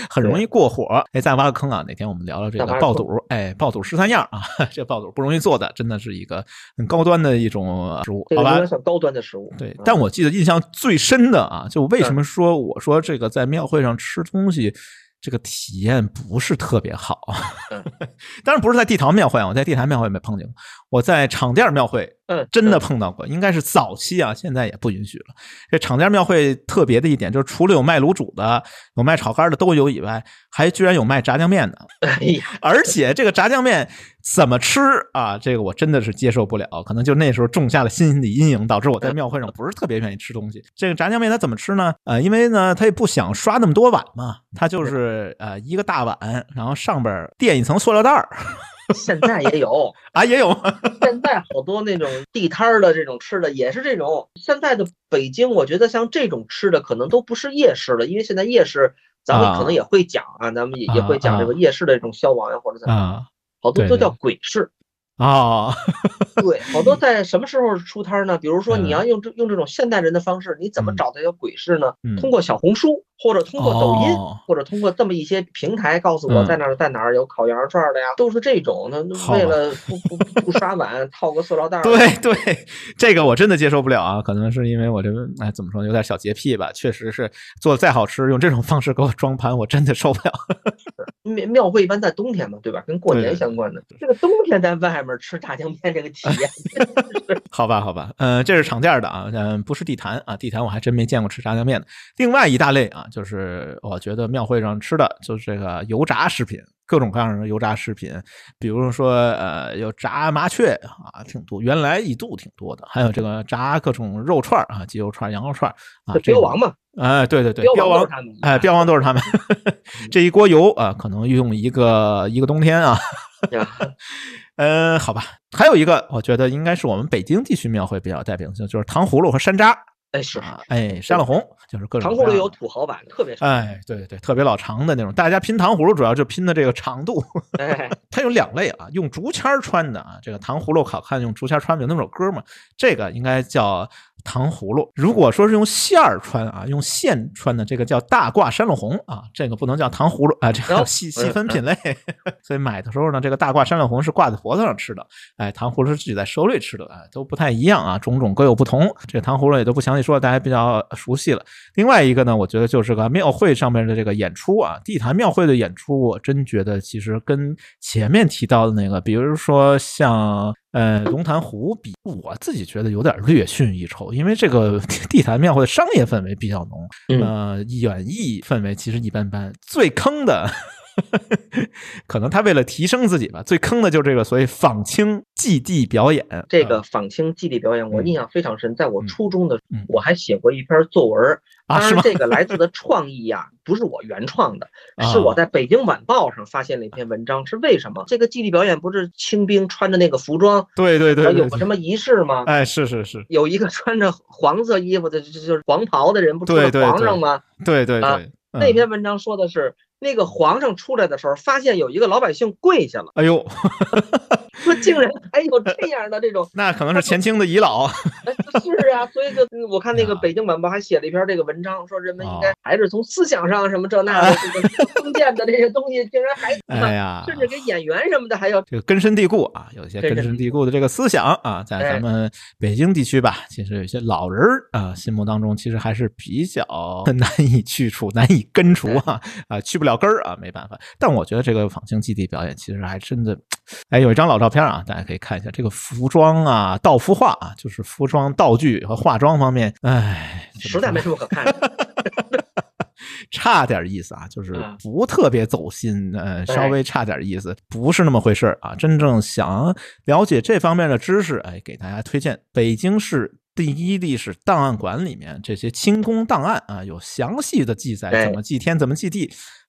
很容易过火。哎，再挖个坑啊！哪天我们聊聊这个爆肚，哎，爆肚十三样啊，这爆肚不容易做的，真的是一个很高端的一种食物，好吧？算高端的食物。对，但我记得印象最深的啊，就为什么说我说这个在庙会上吃东西。这个体验不是特别好，当然不是在地坛庙会，我在地坛庙会没碰见过，我在场店庙会，嗯，真的碰到过，应该是早期啊，现在也不允许了。这场店庙会特别的一点就是，除了有卖卤煮的、有卖炒肝的都有以外，还居然有卖炸酱面的，哎呀，而且这个炸酱面。怎么吃啊？这个我真的是接受不了，可能就那时候种下了心理阴影，导致我在庙会上不是特别愿意吃东西。这个炸酱面它怎么吃呢？呃，因为呢，他也不想刷那么多碗嘛，他就是呃一个大碗，然后上边垫一层塑料袋儿。现在也有 啊，也有。现在好多那种地摊儿的这种吃的也是这种。现在的北京，我觉得像这种吃的可能都不是夜市了，因为现在夜市咱们可能也会讲啊，咱们也也会讲这个夜市的这种消亡呀，或者怎么样。好多都叫鬼市。啊，对，好多在什么时候出摊呢？比如说你要用这用这种现代人的方式，你怎么找到一个鬼市呢？通过小红书，或者通过抖音，或者通过这么一些平台，告诉我在哪儿在哪儿有烤羊肉串的呀，都是这种。那为了不不不刷碗，套个塑料袋。对对，这个我真的接受不了啊！可能是因为我这个哎怎么说，有点小洁癖吧。确实是做的再好吃，用这种方式给我装盘，我真的受不了。庙庙会一般在冬天嘛，对吧？跟过年相关的。这个冬天在外面吃炸酱面，这个体验，好吧，好吧，嗯，这是常见的啊，嗯，不是地坛啊，地坛我还真没见过吃炸酱面的。另外一大类啊，就是我觉得庙会上吃的就是这个油炸食品。各种各样的油炸食品，比如说呃，有炸麻雀啊，挺多，原来一度挺多的，还有这个炸各种肉串啊，鸡肉串、羊肉串啊，标王嘛，哎，对对对，标王，哎，标王都是他们，这一锅油啊，可能用一个一个冬天啊，嗯，好吧，还有一个，我觉得应该是我们北京地区庙会比较代表性，就是糖葫芦和山楂。哎是啊，哎山了红就是各种糖葫芦有土豪版，特别长。哎，对对，特别老长的那种。大家拼糖葫芦主要就拼的这个长度。哎，它有两类啊，用竹签穿的啊，这个糖葫芦好看，用竹签穿有那么首歌嘛，这个应该叫。糖葫芦，如果说是用线儿穿啊，用线穿的这个叫大挂山路红啊，这个不能叫糖葫芦啊，这个细细分品类。所以买的时候呢，这个大挂山路红是挂在脖子上吃的，哎，糖葫芦是自己在手里吃的，哎，都不太一样啊，种种各有不同。这个糖葫芦也都不详细说，大家比较熟悉了。另外一个呢，我觉得就是个庙会上面的这个演出啊，地坛庙会的演出，我真觉得其实跟前面提到的那个，比如说像。呃，龙潭湖比我自己觉得有点略逊一筹，因为这个地坛庙会的商业氛围比较浓，呃，演艺氛围其实一般般。最坑的，可能他为了提升自己吧，最坑的就是这个所谓仿清祭地表演。这个仿清祭地表演，我印象非常深，在我初中的，我还写过一篇作文。当然，这个来自的创意呀，不是我原创的，是我在北京晚报上发现了一篇文章。是为什么？这个祭地表演不是清兵穿着那个服装，对对对，有个什么仪式吗？哎，是是是，有一个穿着黄色衣服的，就是黄袍的人，不是皇上吗？对对对，那篇文章说的是。那个皇上出来的时候，发现有一个老百姓跪下了。哎呦，说竟然还有这样的这种，那可能是前清的遗老。是啊，所以就我看那个北京晚报还写了一篇这个文章，说人们应该还是从思想上什么这那的这个封建的这些东西，竟然还哎呀，甚至给演员什么的还要这个根深蒂固啊，有些根深蒂固的这个思想啊，在咱们北京地区吧，其实有些老人啊心目当中其实还是比较难以去除、难以根除啊啊去不了。掉根儿啊，没办法。但我觉得这个仿清基地表演其实还真的，哎，有一张老照片啊，大家可以看一下。这个服装啊，道服化啊，就是服装道具和化妆方面，哎，实在没什么可看的，差点意思啊，就是不特别走心，呃，稍微差点意思，不是那么回事啊。真正想了解这方面的知识，哎，给大家推荐北京市。第一历史档案馆里面这些清宫档案啊，有详细的记载怎么祭天，怎么祭地。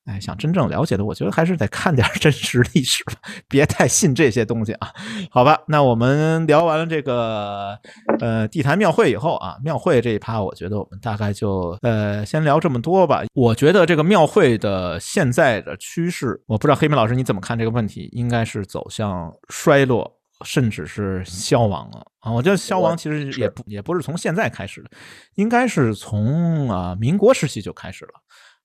哎，想真正了解的，我觉得还是得看点真实历史吧，别太信这些东西啊。好吧，那我们聊完了这个呃地坛庙会以后啊，庙会这一趴，我觉得我们大概就呃先聊这么多吧。我觉得这个庙会的现在的趋势，我不知道黑妹老师你怎么看这个问题，应该是走向衰落，甚至是消亡了啊。我觉得消亡其实也不也不是从现在开始的，应该是从啊民国时期就开始了。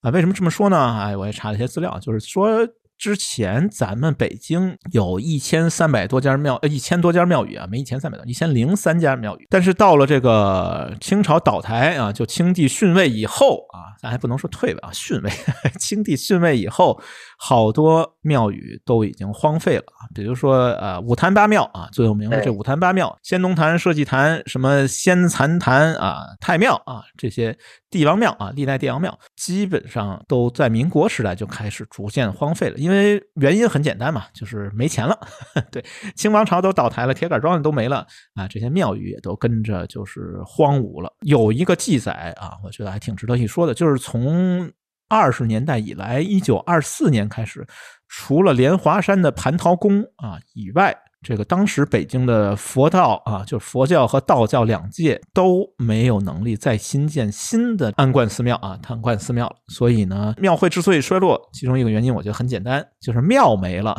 啊，为什么这么说呢？哎，我也查了一些资料，就是说之前咱们北京有一千三百多家庙，呃，一千多家庙宇啊，没一千三百多，一千零三家庙宇。但是到了这个清朝倒台啊，就清帝逊位以后啊，咱还不能说退位啊，逊位，清帝逊位以后。好多庙宇都已经荒废了啊，比如说呃五坛八庙啊，最有名的这五坛八庙，仙农坛、社稷坛、什么仙蚕坛啊、太庙啊，这些帝王庙啊，历代帝王庙基本上都在民国时代就开始逐渐荒废了，因为原因很简单嘛，就是没钱了。对，清王朝都倒台了，铁杆庄稼都没了啊，这些庙宇也都跟着就是荒芜了。有一个记载啊，我觉得还挺值得一说的，就是从。二十年代以来，一九二四年开始，除了莲华山的蟠桃宫啊以外，这个当时北京的佛道啊，就是佛教和道教两界都没有能力再新建新的安观寺庙啊，坛观寺庙了。所以呢，庙会之所以衰落，其中一个原因我觉得很简单，就是庙没了。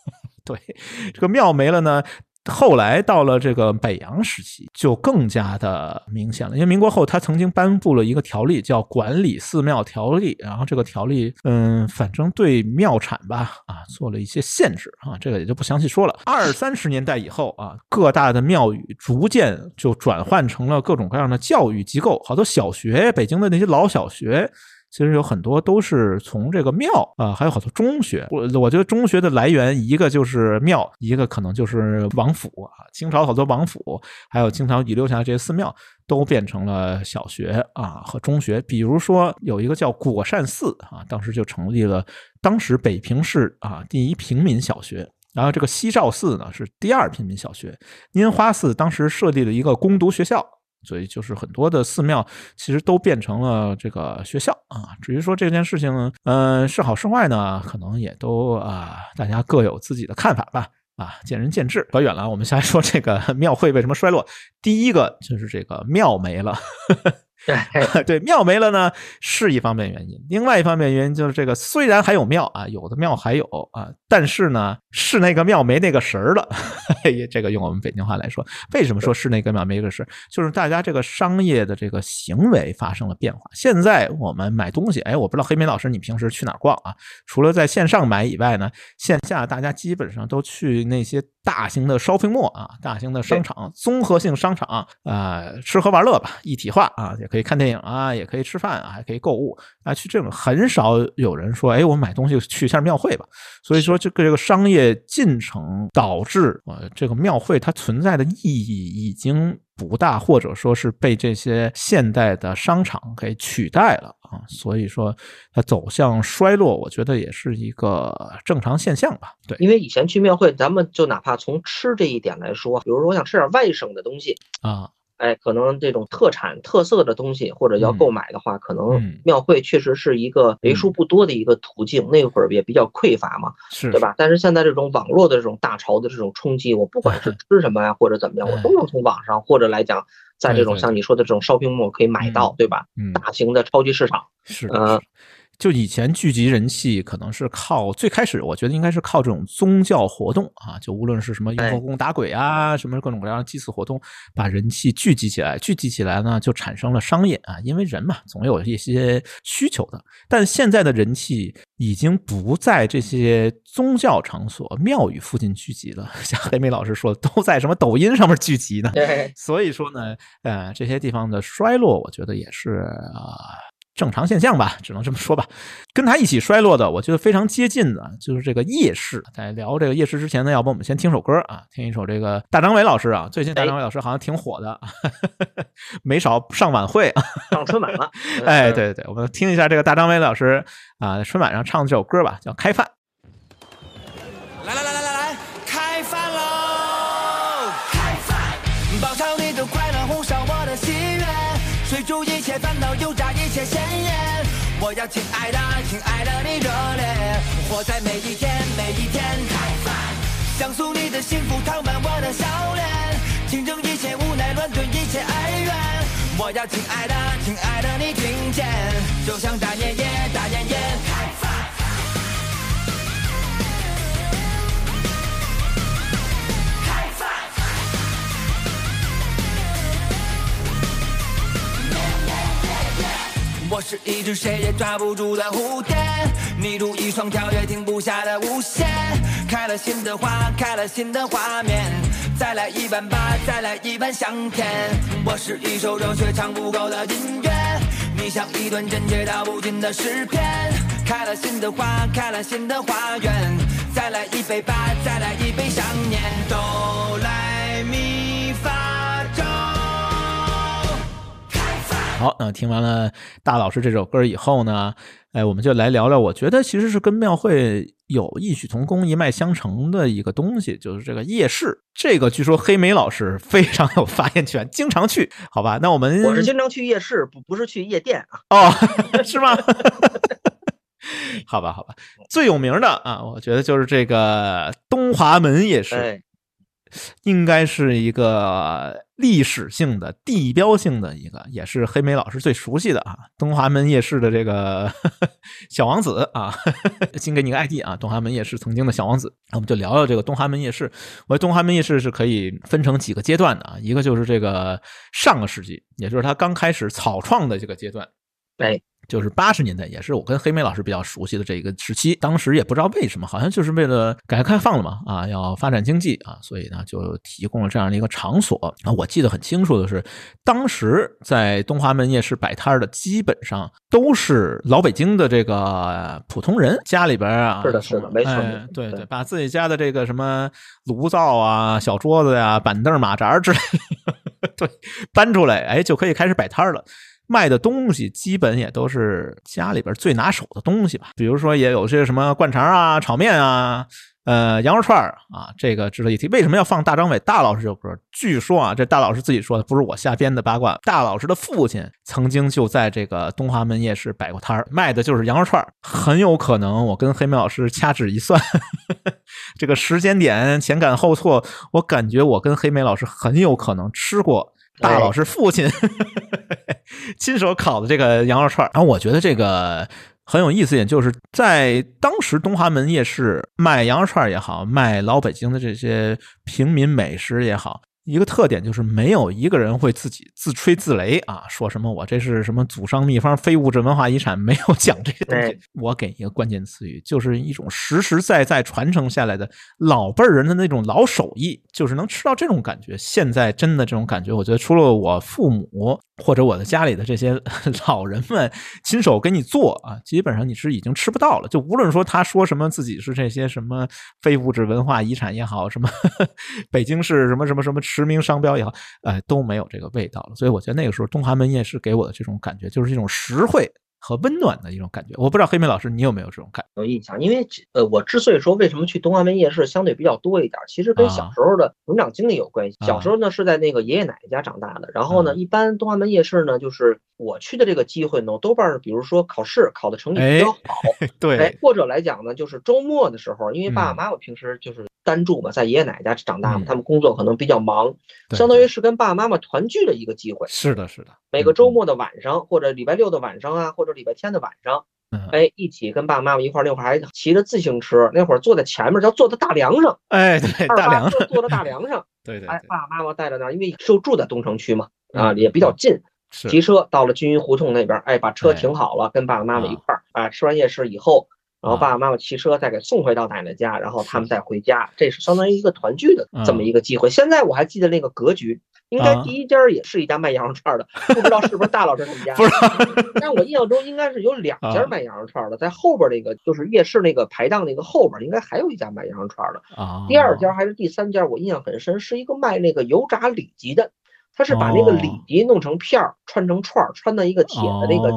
对，这个庙没了呢。后来到了这个北洋时期，就更加的明显了。因为民国后，他曾经颁布了一个条例，叫《管理寺庙条例》。然后这个条例，嗯，反正对庙产吧，啊，做了一些限制啊。这个也就不详细说了。二三十年代以后啊，各大的庙宇逐渐就转换成了各种各样的教育机构，好多小学，北京的那些老小学。其实有很多都是从这个庙啊，还有好多中学。我我觉得中学的来源，一个就是庙，一个可能就是王府啊。清朝好多王府，还有清朝遗留下来这些寺庙，都变成了小学啊和中学。比如说有一个叫果善寺啊，当时就成立了当时北平市啊第一平民小学。然后这个西照寺呢是第二平民小学。拈花寺当时设立了一个攻读学校。所以就是很多的寺庙其实都变成了这个学校啊。至于说这件事情，嗯，是好是坏呢？可能也都啊，大家各有自己的看法吧。啊，见仁见智。扯远了，我们先来说这个庙会为什么衰落。第一个就是这个庙没了。对 对，庙没了呢，是一方面原因。另外一方面原因就是这个，虽然还有庙啊，有的庙还有啊，但是呢，是那个庙没那个神儿了。这个用我们北京话来说，为什么说是那个庙没个神？就是大家这个商业的这个行为发生了变化。现在我们买东西，哎，我不知道黑明老师你平时去哪儿逛啊？除了在线上买以外呢，线下大家基本上都去那些大型的 shopping mall 啊，大型的商场、综合性商场啊，吃喝玩乐吧，一体化啊。可以看电影啊，也可以吃饭啊，还可以购物啊。去这种很少有人说，哎，我买东西去一下庙会吧。所以说，这个这个商业进程导致呃，这个庙会它存在的意义已经不大，或者说是被这些现代的商场给取代了啊。所以说，它走向衰落，我觉得也是一个正常现象吧。对，因为以前去庙会，咱们就哪怕从吃这一点来说，比如说我想吃点外省的东西啊。哎，可能这种特产特色的东西，或者要购买的话，可能庙会确实是一个为数不多的一个途径。那会儿也比较匮乏嘛，是对吧？但是现在这种网络的这种大潮的这种冲击，我不管是 吃什么呀，或者怎么样，我都能从网上或者来讲，在这种像你说的这种 shopping mall 可以买到，对吧？大型的超级市场是，嗯。就以前聚集人气，可能是靠最开始，我觉得应该是靠这种宗教活动啊，就无论是什么雍和宫打鬼啊，什么各种各样的祭祀活动，把人气聚集起来，聚集起来呢，就产生了商业啊，因为人嘛，总有一些需求的。但现在的人气已经不在这些宗教场所、庙宇附近聚集了，像黑妹老师说的，都在什么抖音上面聚集呢？对，所以说呢，呃，这些地方的衰落，我觉得也是啊。正常现象吧，只能这么说吧。跟他一起衰落的，我觉得非常接近的，就是这个夜市。在聊这个夜市之前呢，要不我们先听首歌啊，听一首这个大张伟老师啊，最近大张伟老师好像挺火的，没少上晚会，上春晚了。哎，对对对，我们听一下这个大张伟老师啊，春晚上唱的这首歌吧，叫《开饭》。来来来来来些鲜艳。我要亲爱的，亲爱的你热烈，活在每一天，每一天。开饭，像素你的幸福烫满我的笑脸，清蒸一切无奈，乱炖一切哀怨。我要亲爱的，亲爱的你听见，就像大年夜，大年夜。我是一只谁也抓不住的蝴蝶，你如一双跳跃停不下的舞鞋，开了新的花，开了新的画面。再来一半吧，再来一半香甜。我是一首热血唱不够的音乐，你像一段真切道不尽的诗篇。开了新的花，开了新的花园。再来一杯吧，再来一杯想念。都来好，那听完了大老师这首歌以后呢，哎，我们就来聊聊，我觉得其实是跟庙会。有异曲同工、一脉相承的一个东西，就是这个夜市。这个据说黑莓老师非常有发言权，经常去。好吧，那我们我是经常去夜市，不不是去夜店啊。哦，是吗？好吧，好吧，最有名的啊，我觉得就是这个东华门夜市。应该是一个历史性的、地标性的一个，也是黑莓老师最熟悉的啊，东华门夜市的这个 小王子啊，先给你个 ID 啊，东华门夜市曾经的小王子，那我们就聊聊这个东华门夜市。我东华门夜市是可以分成几个阶段的啊，一个就是这个上个世纪，也就是他刚开始草创的这个阶段，哎。就是八十年代，也是我跟黑莓老师比较熟悉的这一个时期。当时也不知道为什么，好像就是为了改革开放了嘛，啊，要发展经济啊，所以呢就提供了这样的一个场所。啊，我记得很清楚的是，当时在东华门夜市摆摊的基本上都是老北京的这个普通人，家里边啊，是的，是的，没错，对对，把自己家的这个什么炉灶啊、小桌子呀、板凳、马扎之类的，对，搬出来，哎，就可以开始摆摊了。卖的东西基本也都是家里边最拿手的东西吧，比如说也有些什么灌肠啊、炒面啊、呃羊肉串啊，这个值得一提。为什么要放大张伟大老师这首歌？据说啊，这大老师自己说的，不是我瞎编的八卦。大老师的父亲曾经就在这个东华门夜市摆过摊儿，卖的就是羊肉串很有可能，我跟黑妹老师掐指一算，这个时间点前赶后错，我感觉我跟黑妹老师很有可能吃过。大老师父亲 亲手烤的这个羊肉串然后我觉得这个很有意思一点，就是在当时东华门夜市卖羊肉串也好，卖老北京的这些平民美食也好。一个特点就是没有一个人会自己自吹自擂啊，说什么我这是什么祖上秘方、非物质文化遗产，没有讲这些东西。我给一个关键词语，就是一种实实在在传承下来的老辈人的那种老手艺，就是能吃到这种感觉。现在真的这种感觉，我觉得除了我父母或者我的家里的这些 老人们亲手给你做啊，基本上你是已经吃不到了。就无论说他说什么自己是这些什么非物质文化遗产也好，什么 北京市什么什么什么。驰名商标也好，哎，都没有这个味道了。所以我觉得那个时候东华门夜市给我的这种感觉，就是一种实惠。和温暖的一种感觉，我不知道黑莓老师你有没有这种感有印象？因为呃，我之所以说为什么去东华门夜市相对比较多一点，其实跟小时候的成长经历有关系。小时候呢是在那个爷爷奶奶家长大的，然后呢，一般东华门夜市呢，就是我去的这个机会呢，多半是比如说考试考的成绩比较 好，对，或者来讲呢，就是周末的时候，因为爸爸妈妈平时就是单住嘛，在爷爷奶奶家长大嘛，他们工作可能比较忙，相当于是跟爸爸妈妈团聚的一个机会。是的，是的，每个周末的晚上或者礼拜六的晚上啊，或者礼拜天的晚上，哎，一起跟爸爸妈妈一块儿，那会儿还骑着自行车，那会儿坐在前面，叫坐在大梁上，哎，对，大梁上，坐在大 梁上，对对，哎，爸爸妈妈带着那，因为就住在东城区嘛，啊，也比较近，骑车到了金鱼胡同那边，哎，把车停好了，跟爸爸妈妈一块儿，啊，吃完夜市以后，然后爸爸妈妈骑车再给送回到奶奶家，然后他们再回家，这是相当于一个团聚的这么一个机会。现在我还记得那个格局。应该第一家也是一家卖羊肉串的，不知道是不是大老师他们家。但我印象中应该是有两家卖羊肉串的，在后边那个就是夜市那个排档那个后边，应该还有一家卖羊肉串的。啊，第二家还是第三家，我印象很深，是一个卖那个油炸里脊的，他是把那个里脊弄成片儿，串成串儿，穿到一个铁的那个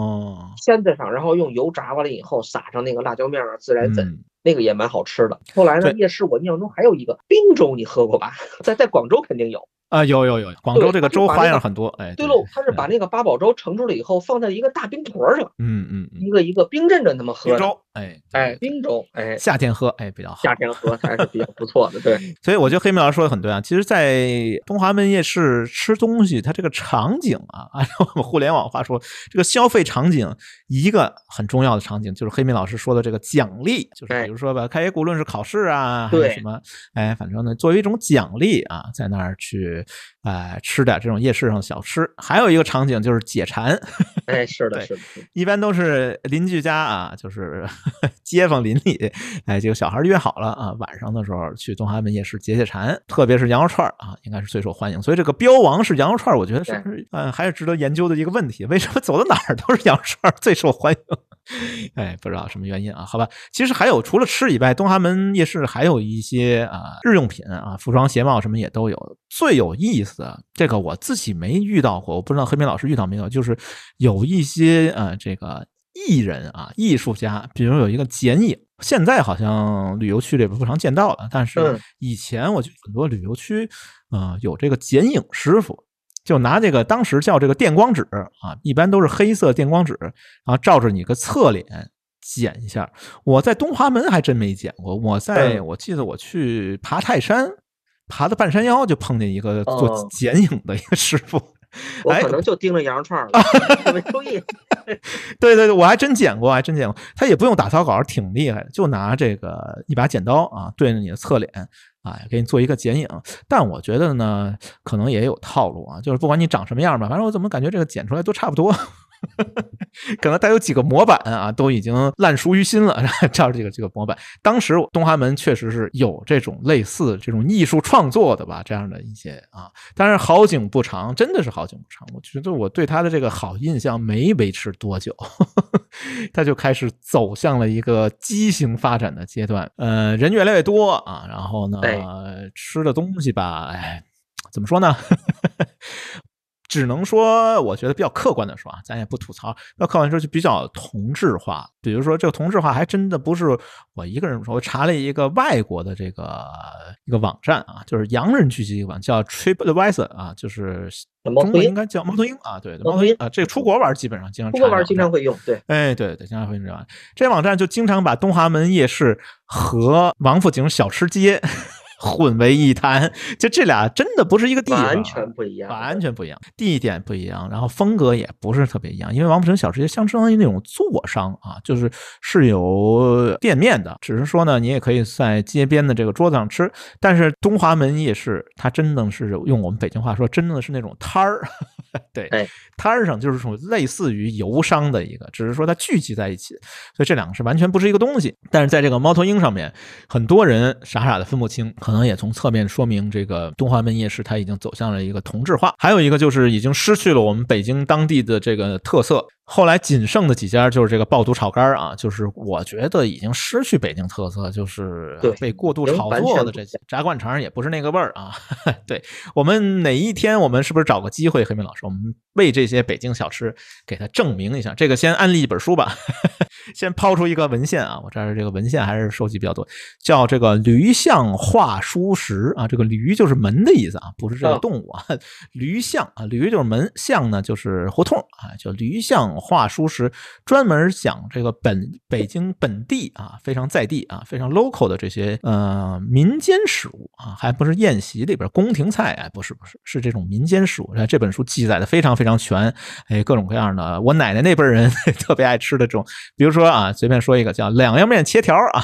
签子上，然后用油炸完了以后撒上那个辣椒面啊、孜然粉，那个也蛮好吃的。后来呢，夜市我印象中还有一个冰粥，你喝过吧？在在广州肯定有。啊，有有有，广州这个粥花样很多，哎，对喽，他是把那个八宝粥盛出来以后，放在一个大冰坨上，嗯嗯，一个一个冰镇着那么喝粥，哎哎，冰粥，哎，夏天喝，哎，比较好，夏天喝还是比较不错的，对。所以我觉得黑明老师说的很对啊，其实，在东华门夜市吃东西，它这个场景啊，按照我们互联网话说，这个消费场景，一个很重要的场景就是黑明老师说的这个奖励，就是比如说吧，开业无论是考试啊，还是什么，哎，反正呢，作为一种奖励啊，在那儿去。哎，吃点这种夜市上的小吃，还有一个场景就是解馋。哎，是的，是的，一般都是邻居家啊，就是 街坊邻里，哎，这个小孩约好了啊，晚上的时候去东华门夜市解解馋，特别是羊肉串啊，应该是最受欢迎。所以这个标王是羊肉串，我觉得是不是嗯，还是值得研究的一个问题？为什么走到哪儿都是羊肉串最受欢迎？哎，不知道什么原因啊？好吧，其实还有除了吃以外，东华门夜市还有一些啊日用品啊，服装鞋帽什么也都有。最有意思的这个我自己没遇到过，我不知道黑明老师遇到没有，就是有一些呃这个艺人啊艺术家，比如有一个剪影，现在好像旅游区里边不常见到了，但是以前我觉得很多旅游区啊有这个剪影师傅。就拿这个当时叫这个电光纸啊，一般都是黑色电光纸，然后照着你个侧脸剪一下。我在东华门还真没剪过，我在我记得我去爬泰山，爬到半山腰就碰见一个做剪影的一个师傅。我可能 就盯着羊肉串了，没注意。对对对，我还真剪过，还真剪过。他也不用打草稿，挺厉害的，就拿这个一把剪刀啊，对着你的侧脸。哎，给你做一个剪影，但我觉得呢，可能也有套路啊，就是不管你长什么样吧，反正我怎么感觉这个剪出来都差不多，可能带有几个模板啊，都已经烂熟于心了，照着这个这个模板。当时东华门确实是有这种类似这种艺术创作的吧，这样的一些啊，但是好景不长，真的是好景不长。我觉得我对他的这个好印象没维持多久。他就开始走向了一个畸形发展的阶段，呃，人越来越多啊，然后呢，吃的东西吧，哎，怎么说呢？只能说，我觉得比较客观的说啊，咱也不吐槽。要客观说，就比较同质化。比如说，这个同质化还真的不是我一个人说。我查了一个外国的这个一个网站啊，就是洋人聚集一个网，叫 TripAdvisor 啊，就是中文应该叫猫头鹰啊，对，猫头鹰啊，这个出国玩基本上经常出国玩经常会用，对，哎，对对，经常会用这网这网站就经常把东华门夜市和王府井小吃街。混为一谈，就这俩真的不是一个地方，完全不一样，完全不一样，地点不一样，然后风格也不是特别一样。因为王府井小吃街相当于那种座商啊，就是是有店面的，只是说呢，你也可以在街边的这个桌子上吃。但是东华门夜市，它真的是用我们北京话说，真的是那种摊儿，对，摊儿上就是说类似于游商的一个，只是说它聚集在一起，所以这两个是完全不是一个东西。但是在这个猫头鹰上面，很多人傻傻的分不清。可能也从侧面说明，这个东华门夜市它已经走向了一个同质化。还有一个就是已经失去了我们北京当地的这个特色。后来仅剩的几家就是这个爆肚炒肝啊，就是我觉得已经失去北京特色，就是被过度炒作的这些炸灌肠也不是那个味儿啊。对我们哪一天我们是不是找个机会，黑明老师，我们为这些北京小吃给它证明一下？这个先安利一本书吧，先抛出一个文献啊，我这儿这个文献还是收集比较多，叫这个《驴巷话书石》啊，这个驴就是门的意思啊，不是这个动物啊，驴巷啊，驴就是门，巷呢就是胡同啊，叫驴巷。话书时专门讲这个本北京本地啊，非常在地啊，非常 local 的这些呃民间食物啊，还不是宴席里边宫廷菜哎，不是不是，是这种民间食物。这本书记载的非常非常全，哎，各种各样的，我奶奶那辈人 特别爱吃的这种，比如说啊，随便说一个叫两样面切条啊。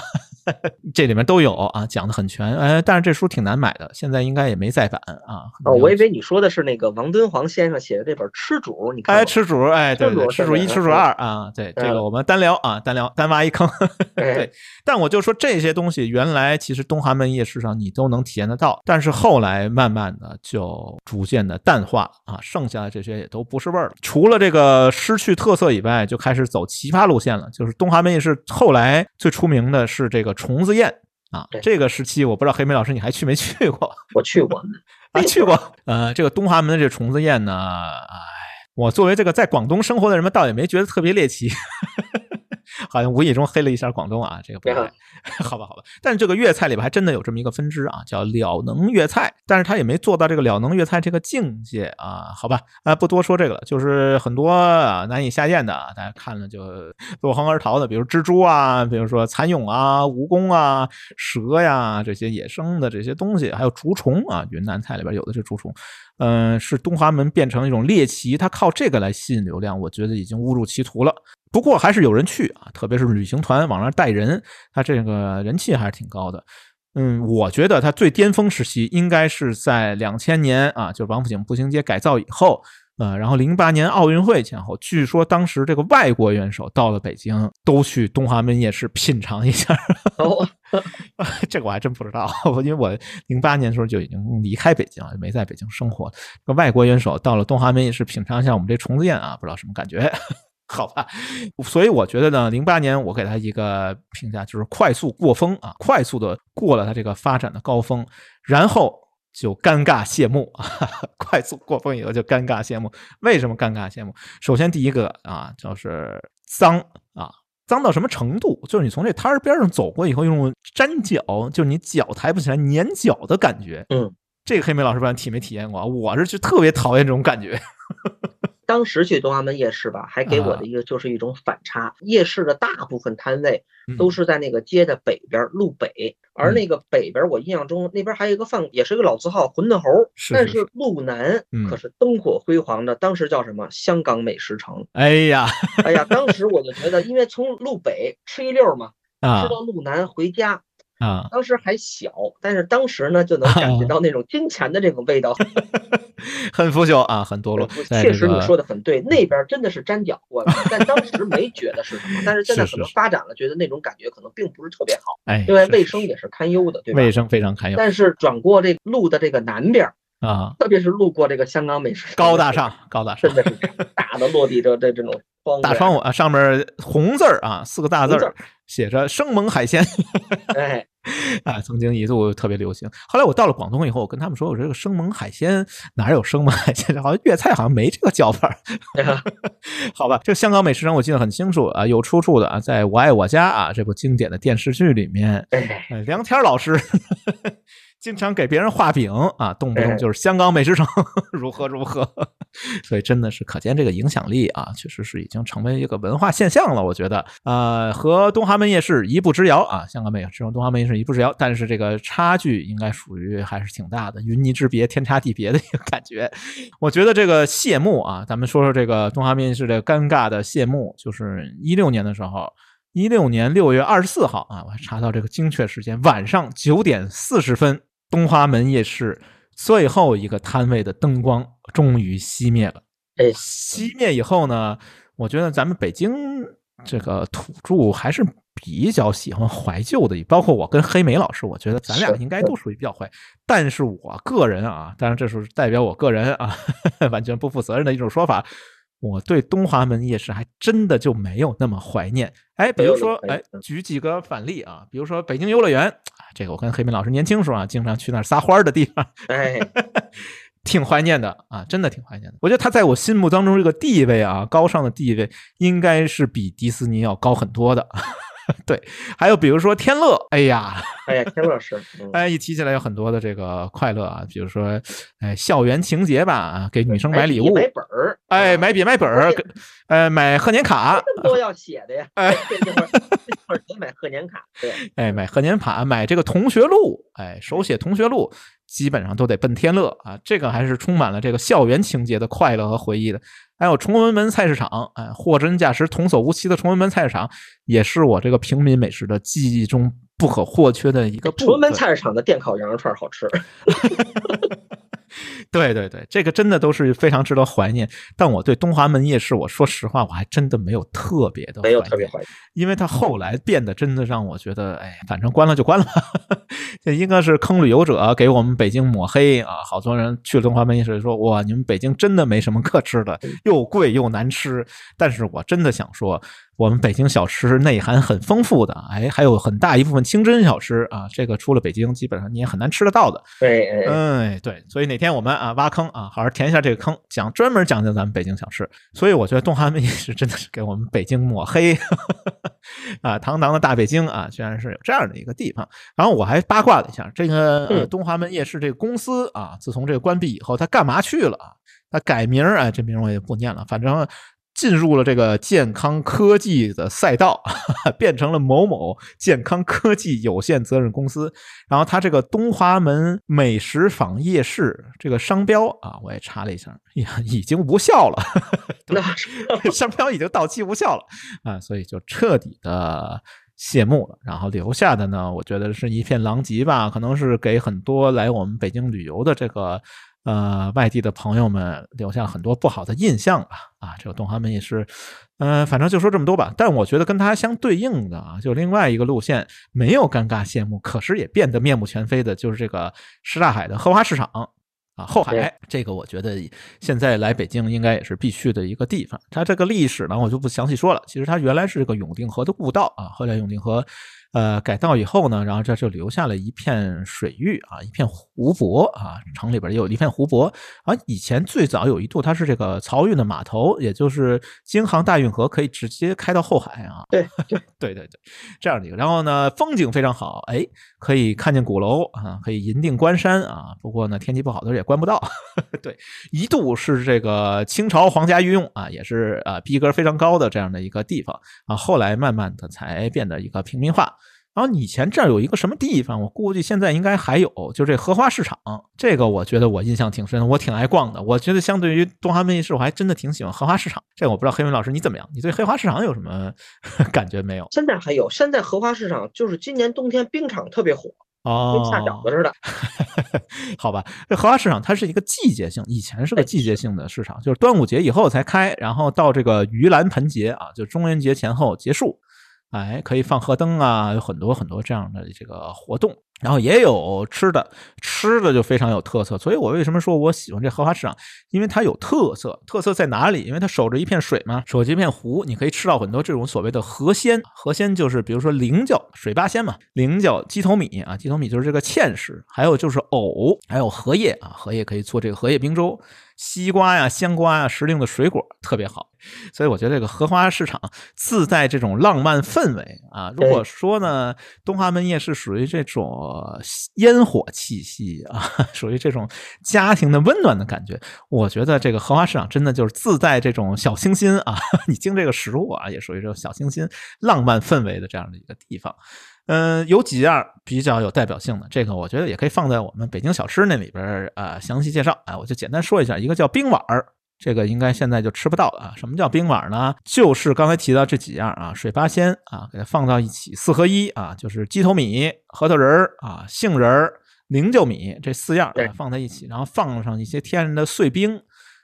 这里面都有啊，讲的很全，哎，但是这书挺难买的，现在应该也没再版啊。哦，我以为你说的是那个王敦煌先生写的这本《吃主》，你看。哎，吃主，哎，对对，吃主一，吃主二啊，对，这个我们单聊啊，单聊，单挖一坑。对，但我就说这些东西，原来其实东华门夜市上你都能体验得到，但是后来慢慢的就逐渐的淡化啊，剩下的这些也都不是味儿了。除了这个失去特色以外，就开始走奇葩路线了。就是东华门夜市后来最出名的是这个。虫子宴啊，这个时期我不知道黑莓老师你还去没去过？我去过，啊去过。呃，这个东华门的这虫子宴呢，哎，我作为这个在广东生活的人们，倒也没觉得特别猎奇。好像无意中黑了一下广东啊，这个不对，好吧，好吧。但是这个粤菜里边还真的有这么一个分支啊，叫了能粤菜，但是他也没做到这个了能粤菜这个境界啊，好吧，啊，不多说这个了，就是很多啊难以下咽的，大家看了就 落荒而逃的，比如蜘蛛啊，比如说蚕蛹啊、蜈蚣啊、蛇呀这些野生的这些东西，还有竹虫啊，云南菜里边有的是竹虫。嗯，是东华门变成一种猎奇，它靠这个来吸引流量，我觉得已经误入歧途了。不过还是有人去啊，特别是旅行团往那带人，他这个人气还是挺高的。嗯，我觉得他最巅峰时期应该是在两千年啊，就是王府井步行街改造以后。呃，然后零八年奥运会前后，据说当时这个外国元首到了北京，都去东华门夜市品尝一下。哦，这个我还真不知道，因为我零八年的时候就已经离开北京了，没在北京生活。这个外国元首到了东华门夜市品尝一下我们这虫子宴啊，不知道什么感觉？好吧，所以我觉得呢，零八年我给他一个评价就是快速过风啊，快速的过了他这个发展的高峰，然后。就尴尬谢幕啊！快速过风以后就尴尬谢幕。为什么尴尬谢幕？首先第一个啊，就是脏啊，脏到什么程度？就是你从这摊儿边上走过以后，用粘脚，就是你脚抬不起来、粘脚的感觉。嗯，这个黑莓老师不知道体没体验过？我是就特别讨厌这种感觉。当时去东华门夜市吧，还给我的一个就是一种反差。夜市的大部分摊位都是在那个街的北边，路北。而那个北边，我印象中那边还有一个饭，也是一个老字号馄饨侯。但是路南可是灯火辉煌的，当时叫什么香港美食城。哎呀，哎呀，当时我就觉得，因为从路北吃一溜嘛，吃到路南回家。啊，当时还小，但是当时呢就能感觉 到那种金钱的这种味道，很腐朽啊，很堕落。确实你说的很对，那边真的是粘脚，过的但当时没觉得是什么，但是现在可能发展了，觉得那种感觉可能并不是特别好。哎，因为卫生也是堪忧的，对吧？卫生非常堪忧。但是转过这路的这个南边啊，特别是路过这个香港美食，高大上，高大上，真的是大的落地的这这种大窗户啊，上面红字儿啊，四个大字儿。写着生猛海鲜，哎，啊，曾经一度特别流行。后来我到了广东以后，我跟他们说，我说这个生猛海鲜哪有生猛海鲜？好像粤菜好像没这个叫法。好吧，这个香港美食城我记得很清楚啊，有出处的啊，在我爱我家啊这部经典的电视剧里面，梁天老师。经常给别人画饼啊，动不动就是香港美食城如何 如何，所以真的是可见这个影响力啊，确实是已经成为一个文化现象了。我觉得呃，和东华门夜市一步之遥啊，香港美食城、东华门夜市一步之遥，但是这个差距应该属于还是挺大的，云泥之别，天差地别的一个感觉。我觉得这个谢幕啊，咱们说说这个东华门夜市这尴尬的谢幕，就是一六年的时候，一六年六月二十四号啊，我还查到这个精确时间，晚上九点四十分。东华门夜市最后一个摊位的灯光终于熄灭了。哎，熄灭以后呢，我觉得咱们北京这个土著还是比较喜欢怀旧的，包括我跟黑莓老师，我觉得咱俩应该都属于比较怀。但是我个人啊，当然这是代表我个人啊，完全不负责任的一种说法。我对东华门夜市还真的就没有那么怀念。哎，比如说，哎，举几个反例啊，比如说北京游乐园，这个我跟黑明老师年轻时候啊，经常去那儿撒欢儿的地方，哎，挺怀念的啊，真的挺怀念的。我觉得它在我心目当中这个地位啊，高尚的地位，应该是比迪士尼要高很多的。对，还有比如说天乐，哎呀，哎呀，天乐是，哎，一提起来有很多的这个快乐啊，比如说，哎，校园情节吧，给女生买礼物，买本儿，哎，买笔买本儿，呃，买贺年卡，这么多要写的呀，哎，这会儿这会儿得买贺年卡，对，哎，买贺年卡，买这个同学录，哎，手写同学录。基本上都得奔天乐啊，这个还是充满了这个校园情节的快乐和回忆的。还有崇文门菜市场，哎，货真价实、童叟无欺的崇文门菜市场，也是我这个平民美食的记忆中不可或缺的一个。崇文门菜市场的电烤羊肉串好吃。对对对，这个真的都是非常值得怀念。但我对东华门夜市，我说实话，我还真的没有特别的没有特别怀念，因为它后来变得真的让我觉得，哎，反正关了就关了。这应该是坑旅游者给我们北京抹黑啊！好多人去了东华门一试说，哇，你们北京真的没什么可吃的，又贵又难吃。但是我真的想说，我们北京小吃内涵很丰富的，哎，还有很大一部分清真小吃啊，这个出了北京基本上你也很难吃得到的。对，哎，对，所以哪天我们啊挖坑啊，好好填一下这个坑，讲专门讲讲咱们北京小吃。所以我觉得东华门夜市真的是给我们北京抹黑 啊，堂堂的大北京啊，居然是有这样的一个地方。然后我还八卦了一下，这个东华门夜市这个公司啊，自从这个关闭以后，它干嘛去了啊？它改名儿啊，这名我也不念了，反正。进入了这个健康科技的赛道，变成了某某健康科技有限责任公司。然后他这个东华门美食坊夜市这个商标啊，我也查了一下，呀，已经无效了，商标已经到期无效了啊，所以就彻底的谢幕了。然后留下的呢，我觉得是一片狼藉吧，可能是给很多来我们北京旅游的这个。呃，外地的朋友们留下很多不好的印象吧？啊，这个东华门也是，嗯，反正就说这么多吧。但我觉得跟它相对应的啊，就另外一个路线没有尴尬谢幕，可是也变得面目全非的，就是这个什刹海的荷花市场啊，后海这个我觉得现在来北京应该也是必去的一个地方。它这个历史呢，我就不详细说了。其实它原来是个永定河的故道啊，后来永定河。呃，改道以后呢，然后这就留下了一片水域啊，一片湖泊啊，城里边也有一片湖泊啊。以前最早有一度它是这个漕运的码头，也就是京杭大运河可以直接开到后海啊。对 对对对对，这样的一个。然后呢，风景非常好，哎，可以看见鼓楼啊，可以银锭关山啊。不过呢，天气不好的时候也关不到。对，一度是这个清朝皇家御用啊，也是啊逼格非常高的这样的一个地方啊。后来慢慢的才变得一个平民化。然后以前这儿有一个什么地方，我估计现在应该还有，就这荷花市场。这个我觉得我印象挺深，我挺爱逛的。我觉得相对于东华门夜市，我还真的挺喜欢荷花市场。这个我不知道黑云老师你怎么样？你对荷花市场有什么 感觉没有？现在还有，现在荷花市场就是今年冬天冰场特别火哦，跟下饺子似的。好吧，这荷花市场它是一个季节性，以前是个季节性的市场，就是端午节以后才开，然后到这个盂兰盆节啊，就中元节前后结束。哎，可以放河灯啊，有很多很多这样的这个活动，然后也有吃的，吃的就非常有特色。所以我为什么说我喜欢这荷花市场？因为它有特色，特色在哪里？因为它守着一片水嘛，守着一片湖，你可以吃到很多这种所谓的河鲜。河鲜就是比如说菱角、水八仙嘛，菱角、鸡头米啊，鸡头米就是这个芡实，还有就是藕，还有荷叶啊，荷叶可以做这个荷叶冰粥。西瓜呀、香瓜呀、时令的水果特别好，所以我觉得这个荷花市场自带这种浪漫氛围啊。如果说呢，东华门夜市属于这种呃烟火气息啊，属于这种家庭的温暖的感觉，我觉得这个荷花市场真的就是自带这种小清新啊。你经这个食物啊，也属于这种小清新、浪漫氛围的这样的一个地方。嗯，有几样比较有代表性的，这个我觉得也可以放在我们北京小吃那里边啊，详细介绍。哎，我就简单说一下，一个叫冰碗儿，这个应该现在就吃不到了啊。什么叫冰碗呢？就是刚才提到这几样啊，水八仙啊，给它放到一起，四合一啊，就是鸡头米、核桃仁儿啊、杏仁儿、菱角米这四样放在一起，然后放上一些天然的碎冰，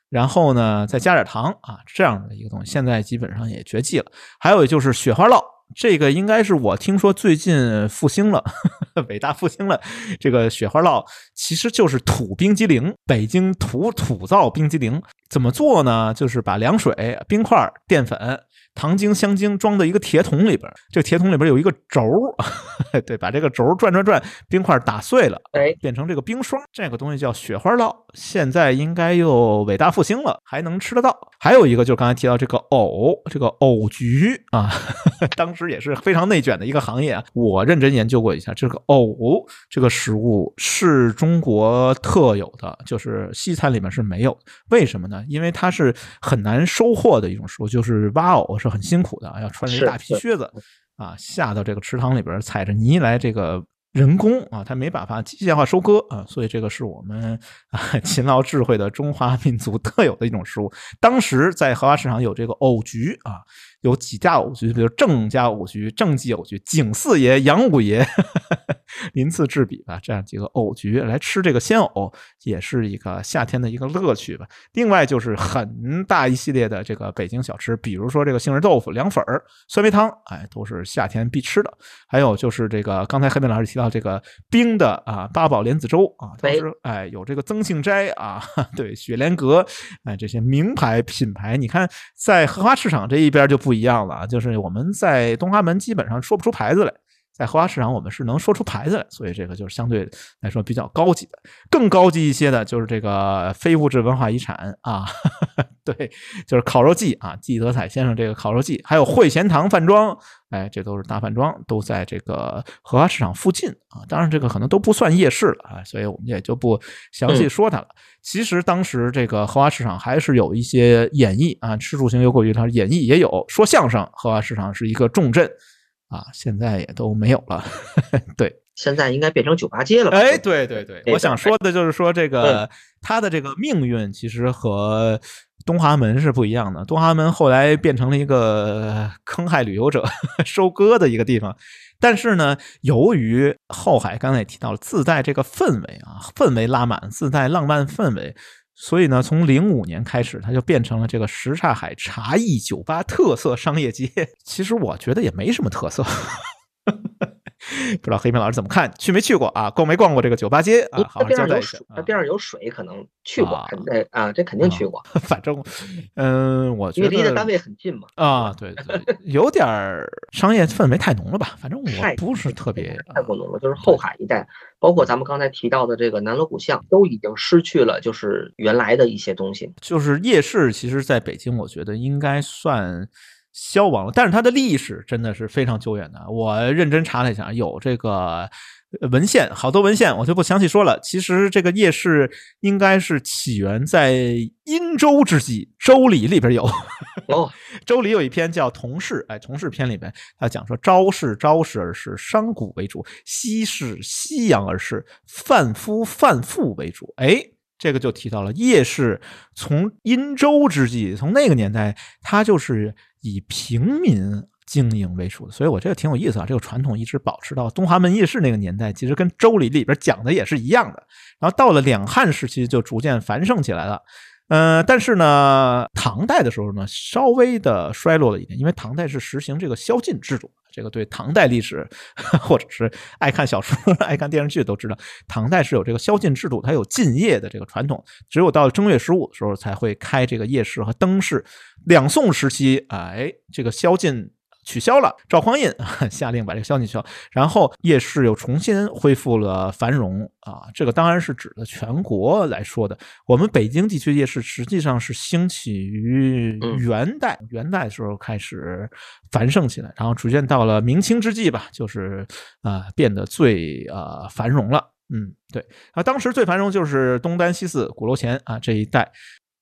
然后呢再加点糖啊，这样的一个东西，现在基本上也绝迹了。还有就是雪花酪。这个应该是我听说最近复兴了，伟大复兴了。这个雪花酪其实就是土冰激凌，北京土土造冰激凌怎么做呢？就是把凉水、冰块、淀粉。糖精、香精装在一个铁桶里边，这个铁桶里边有一个轴 对，把这个轴转转转，冰块打碎了，哎，变成这个冰霜，这个东西叫雪花酪，现在应该又伟大复兴了，还能吃得到。还有一个就是刚才提到这个藕，这个藕菊啊，当时也是非常内卷的一个行业啊。我认真研究过一下，这个藕这个食物是中国特有的，就是西餐里面是没有。为什么呢？因为它是很难收获的一种食物，就是挖藕。是很辛苦的啊，要穿着一大皮靴子啊，下到这个池塘里边，踩着泥来这个人工啊，他没办法机械化收割啊，所以这个是我们啊勤劳智慧的中华民族特有的一种食物。当时在荷花市场有这个藕菊啊，有几家偶局，比如郑家偶局、郑记偶局、景四爷、杨五爷，鳞次栉比吧，这样几个偶局来吃这个鲜藕，也是一个夏天的一个乐趣吧。另外就是很大一系列的这个北京小吃，比如说这个杏仁豆腐、凉粉儿、酸梅汤，哎，都是夏天必吃的。还有就是这个刚才黑妹老师提到这个冰的啊八宝莲子粥啊，当时哎有这个曾庆斋啊，对雪莲阁，哎这些名牌品牌，你看在荷花市场这一边就不不一样了，就是我们在东华门基本上说不出牌子来。在荷花市场，我们是能说出牌子来，所以这个就是相对来说比较高级的。更高级一些的，就是这个非物质文化遗产啊，对，就是烤肉季啊，季德彩先生这个烤肉季，还有汇贤堂饭庄，哎，这都是大饭庄，都在这个荷花市场附近啊。当然，这个可能都不算夜市了啊，所以我们也就不详细说它了。其实当时这个荷花市场还是有一些演艺啊，吃住行游购娱它演艺也有，说相声，荷花市场是一个重镇。啊，现在也都没有了。对，现在应该变成酒吧街了。哎，对对对，我想说的就是说，这个它的这个命运其实和东华门是不一样的。东华门后来变成了一个坑害旅游者、收割的一个地方。但是呢，由于后海刚才也提到了，自带这个氛围啊，氛围拉满，自带浪漫氛围。所以呢，从零五年开始，它就变成了这个什刹海茶艺酒吧特色商业街。其实我觉得也没什么特色。不知道黑平老师怎么看？去没去过啊？逛没逛过这个酒吧街啊？好好交代一下。那边上有水，可能去过，肯定啊，这肯定去过。反正，嗯，我觉得离的单位很近嘛。啊，对对，有点商业氛围太浓了吧？反正我不是特别太过浓了。就是后海一带，包括咱们刚才提到的这个南锣鼓巷，都已经失去了就是原来的一些东西。就是夜市，其实在北京，我觉得应该算。消亡了，但是它的历史真的是非常久远的。我认真查了一下，有这个文献，好多文献，我就不详细说了。其实这个夜市应该是起源在殷周之际，《周礼》里边有。哦，《周礼》有一篇叫《同事》，哎，《同事篇》里边他讲说，朝市朝市而市，商贾为主；夕市夕阳而市，贩夫贩妇为主。哎。这个就提到了夜市，从殷周之际，从那个年代，它就是以平民经营为主的。所以我这个挺有意思啊，这个传统一直保持到东华门夜市那个年代，其实跟《周礼》里边讲的也是一样的。然后到了两汉时期，就逐渐繁盛起来了。呃，但是呢，唐代的时候呢，稍微的衰落了一点，因为唐代是实行这个宵禁制度。这个对唐代历史，或者是爱看小说、爱看电视剧都知道，唐代是有这个宵禁制度，它有禁夜的这个传统，只有到正月十五的时候才会开这个夜市和灯市。两宋时期，哎，这个宵禁。取消了，赵匡胤 下令把这个宵禁取消，然后夜市又重新恢复了繁荣啊。这个当然是指的全国来说的。我们北京地区夜市实际上是兴起于元代，元代的时候开始繁盛起来，然后逐渐到了明清之际吧，就是啊变得最啊繁荣了。嗯，对啊，当时最繁荣就是东单西四鼓楼前啊这一带。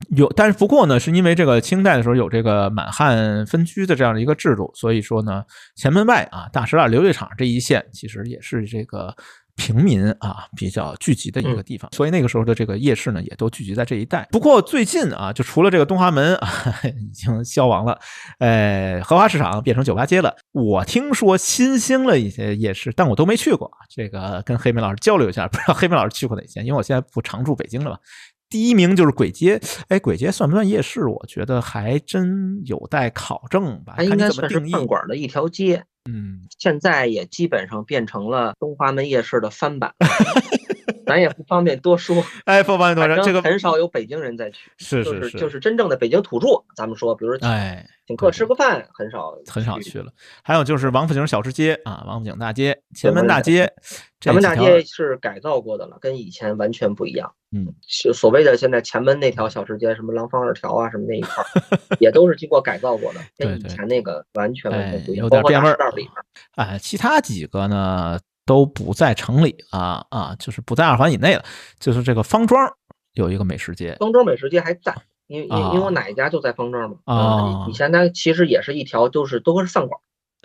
有，但是不过呢，是因为这个清代的时候有这个满汉分居的这样的一个制度，所以说呢，前门外啊，大石栏琉璃厂这一线其实也是这个平民啊比较聚集的一个地方，所以那个时候的这个夜市呢，也都聚集在这一带。不过最近啊，就除了这个东华门啊 已经消亡了，呃，荷花市场变成酒吧街了。我听说新兴了一些夜市，但我都没去过。这个跟黑妹老师交流一下，不知道黑妹老师去过哪些？因为我现在不常住北京了嘛。第一名就是鬼街，哎，鬼街算不算夜市？我觉得还真有待考证吧。它应该算是饭馆的一条街。嗯，现在也基本上变成了东华门夜市的翻版。咱也不方便多说。哎，不方便多说，这个很少有北京人在去。是是是，就是真正的北京土著。咱们说，比如说，哎，请客吃个饭，很少很少去了。还有就是王府井小吃街啊，王府井大街、前门大街。前门大街是改造过的了，跟以前完全不一样。嗯，是所谓的现在前门那条小吃街，什么廊坊二条啊，什么那一块，也都是经过改造过的，跟以前那个完全完全不一样。有点变味儿里面。哎，其他几个呢都不在城里啊啊，就是不在二环以内了。就是这个方庄有一个美食街，方庄美食街还在，因为因因为我奶奶家就在方庄嘛。啊，以前它其实也是一条，就是都是饭馆。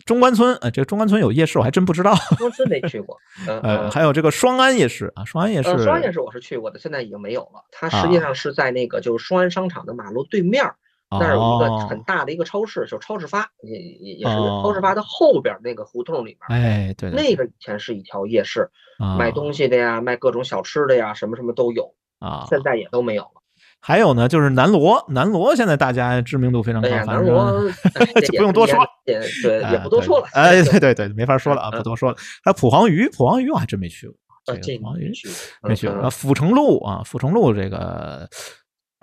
中关村，呃，这个中关村有夜市，我还真不知道。中关村没去过，呃，还有这个双安夜市啊，双安夜市，双安夜市我是去过的，现在已经没有了。它实际上是在那个就是双安商场的马路对面那儿有一个很大的一个超市，就超市发，也也也是超市发的后边那个胡同里边，哎，对，那个以前是一条夜市，卖东西的呀，卖各种小吃的呀，什么什么都有啊，现在也都没有了。还有呢，就是南锣，南锣现在大家知名度非常高，南锣 就不用多说，对，也不多说了。哎，对对对，没法说了啊，不多说了。还有普黄鱼，普黄鱼我还真没去过，这普黄鱼没去过。啊，阜成路啊，阜成路这个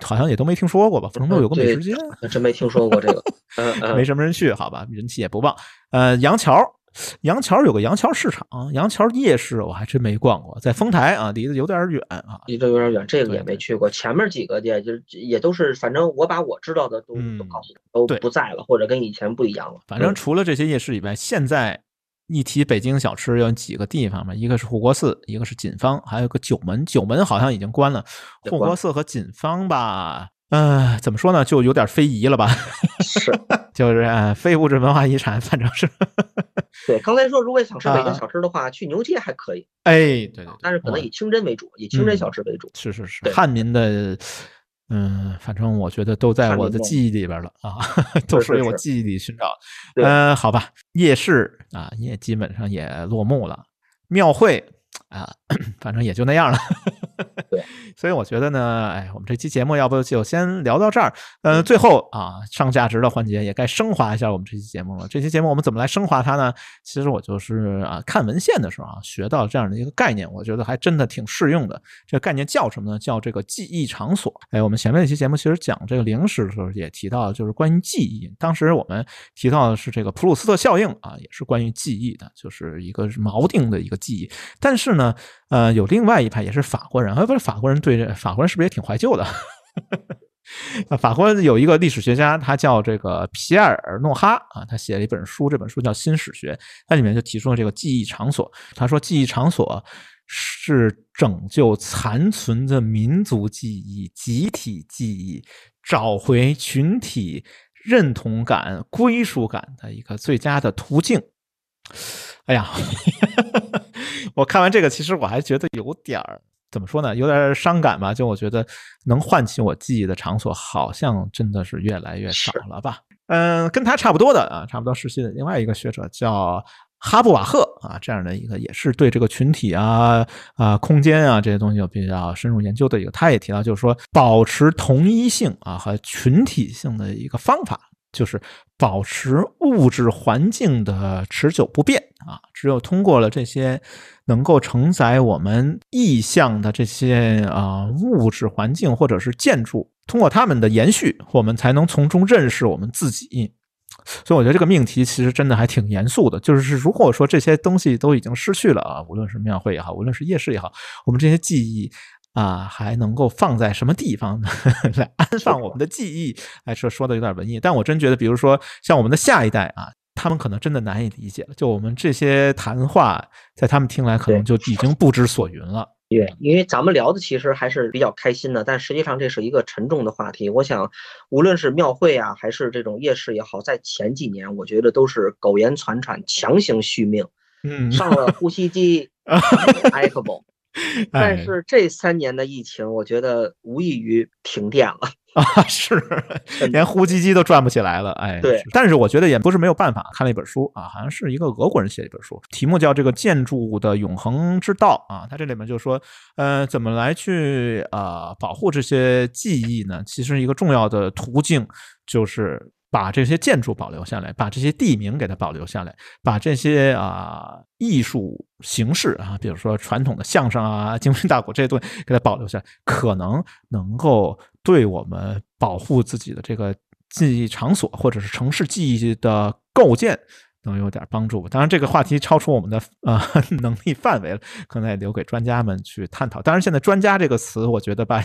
好像也都没听说过吧？阜成路有个美食街，真没听说过这个，没什么人去，好吧，人气也不旺。呃，杨桥。杨桥有个杨桥市场，杨桥夜市我还真没逛过，在丰台啊，离得有点远啊，离得有点远，这个也没去过。前面几个店就也都是，反正我把我知道的都都告诉你，都不在了，或者跟以前不一样了。反正除了这些夜市以外，现在一提北京小吃，有几个地方嘛，一个是护国寺，一个是锦芳，还有个九门，九门好像已经关了。护国寺和锦芳吧。嗯，怎么说呢，就有点非遗了吧？是，就是非物质文化遗产，反正是。对，刚才说如果想吃北京小吃的话，去牛街还可以。哎，对对，但是可能以清真为主，以清真小吃为主。是是是，汉民的，嗯，反正我觉得都在我的记忆里边了啊，都属于我记忆里寻找。嗯，好吧，夜市啊，也基本上也落幕了，庙会。啊，反正也就那样了。对，所以我觉得呢，哎，我们这期节目要不就先聊到这儿。嗯，最后啊，上价值的环节也该升华一下我们这期节目了。这期节目我们怎么来升华它呢？其实我就是啊，看文献的时候啊，学到这样的一个概念，我觉得还真的挺适用的。这个概念叫什么呢？叫这个记忆场所。哎，我们前面那期节目其实讲这个零食的时候也提到，就是关于记忆。当时我们提到的是这个普鲁斯特效应啊，也是关于记忆的，就是一个锚定的一个记忆。但是呢。呃，有另外一派也是法国人，啊，不是法国人对这法国人是不是也挺怀旧的？法国有一个历史学家，他叫这个皮埃尔诺哈啊，他写了一本书，这本书叫《新史学》，它里面就提出了这个记忆场所。他说，记忆场所是拯救残存的民族记忆、集体记忆，找回群体认同感、归属感的一个最佳的途径。哎呀，我看完这个，其实我还觉得有点儿怎么说呢，有点伤感吧。就我觉得能唤起我记忆的场所，好像真的是越来越少了吧。嗯，跟他差不多的啊，差不多时期的另外一个学者叫哈布瓦赫啊，这样的一个也是对这个群体啊啊空间啊这些东西有比较深入研究的一个，他也提到，就是说保持同一性啊和群体性的一个方法。就是保持物质环境的持久不变啊！只有通过了这些能够承载我们意象的这些啊物质环境或者是建筑，通过它们的延续，我们才能从中认识我们自己。所以我觉得这个命题其实真的还挺严肃的。就是如果说这些东西都已经失去了啊，无论是庙会也好，无论是夜市也好，我们这些记忆。啊，还能够放在什么地方呢？来安放我们的记忆？哎，说说的有点文艺，但我真觉得，比如说像我们的下一代啊，他们可能真的难以理解了。就我们这些谈话，在他们听来，可能就已经不知所云了。对，因为咱们聊的其实还是比较开心的，但实际上这是一个沉重的话题。我想，无论是庙会啊，还是这种夜市也好，在前几年，我觉得都是苟延残喘，强行续命。嗯，上了呼吸机，但是这三年的疫情，我觉得无异于停电了 啊！是，连呼吸机都转不起来了。哎，对。但是我觉得也不是没有办法。看了一本书啊，好像是一个俄国人写的一本书，题目叫《这个建筑的永恒之道》啊。他这里面就说，呃，怎么来去啊保护这些记忆呢？其实一个重要的途径就是。把这些建筑保留下来，把这些地名给它保留下来，把这些啊艺术形式啊，比如说传统的相声啊、京韵大鼓这些东西给它保留下来，可能能够对我们保护自己的这个记忆场所或者是城市记忆的构建。能有点帮助，当然这个话题超出我们的呃 能力范围了，可能也留给专家们去探讨。当然，现在“专家”这个词，我觉得吧，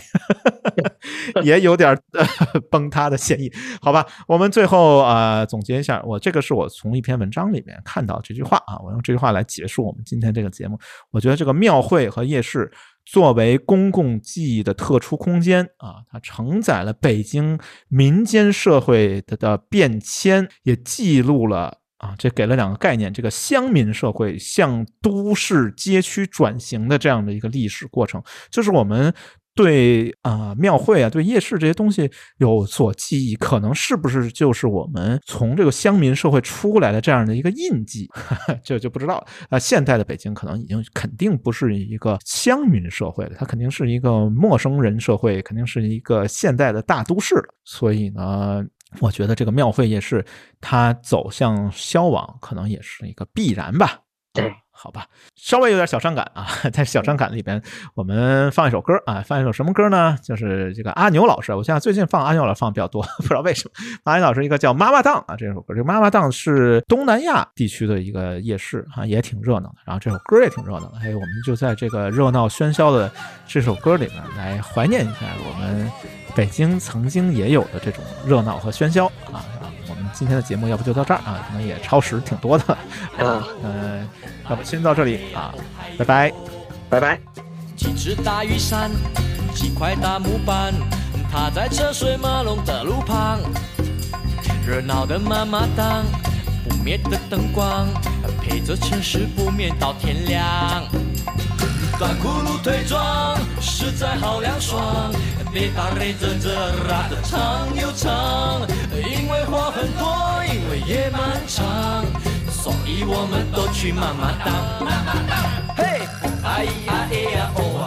也有点 崩塌的嫌疑。好吧，我们最后啊总结一下，我这个是我从一篇文章里面看到这句话啊，我用这句话来结束我们今天这个节目。我觉得这个庙会和夜市作为公共记忆的特殊空间啊，它承载了北京民间社会的的变迁，也记录了。啊，这给了两个概念：这个乡民社会向都市街区转型的这样的一个历史过程，就是我们对啊庙会啊对夜市这些东西有所记忆，可能是不是就是我们从这个乡民社会出来的这样的一个印记？这就不知道啊。现代的北京可能已经肯定不是一个乡民社会了，它肯定是一个陌生人社会，肯定是一个现代的大都市了。所以呢。我觉得这个庙会夜市，它走向消亡，可能也是一个必然吧。对，好吧，稍微有点小伤感啊，在小伤感里边，我们放一首歌啊，放一首什么歌呢？就是这个阿牛老师，我现在最近放阿牛老师放的比较多，不知道为什么。阿牛老师一个叫《妈妈档》啊，这首歌，这个《妈妈档》是东南亚地区的一个夜市啊，也挺热闹的。然后这首歌也挺热闹的，还有我们就在这个热闹喧嚣的这首歌里面来怀念一下我们。北京曾经也有的这种热闹和喧嚣啊啊！我们今天的节目要不就到这儿啊？可能也超时挺多的，嗯嗯，要不先到这里啊，拜拜，拜拜。几只大雨伞，几块大木板，踏在车水马龙的路旁，热闹的妈妈档，不灭的灯光，陪着城市不眠到天亮。短裤露腿装，实在好凉爽。别打雷阵阵，拉得长又长。因为话很多，因为夜漫长，所以我们都去慢慢荡。嘿，哎呀哎呀哦啊。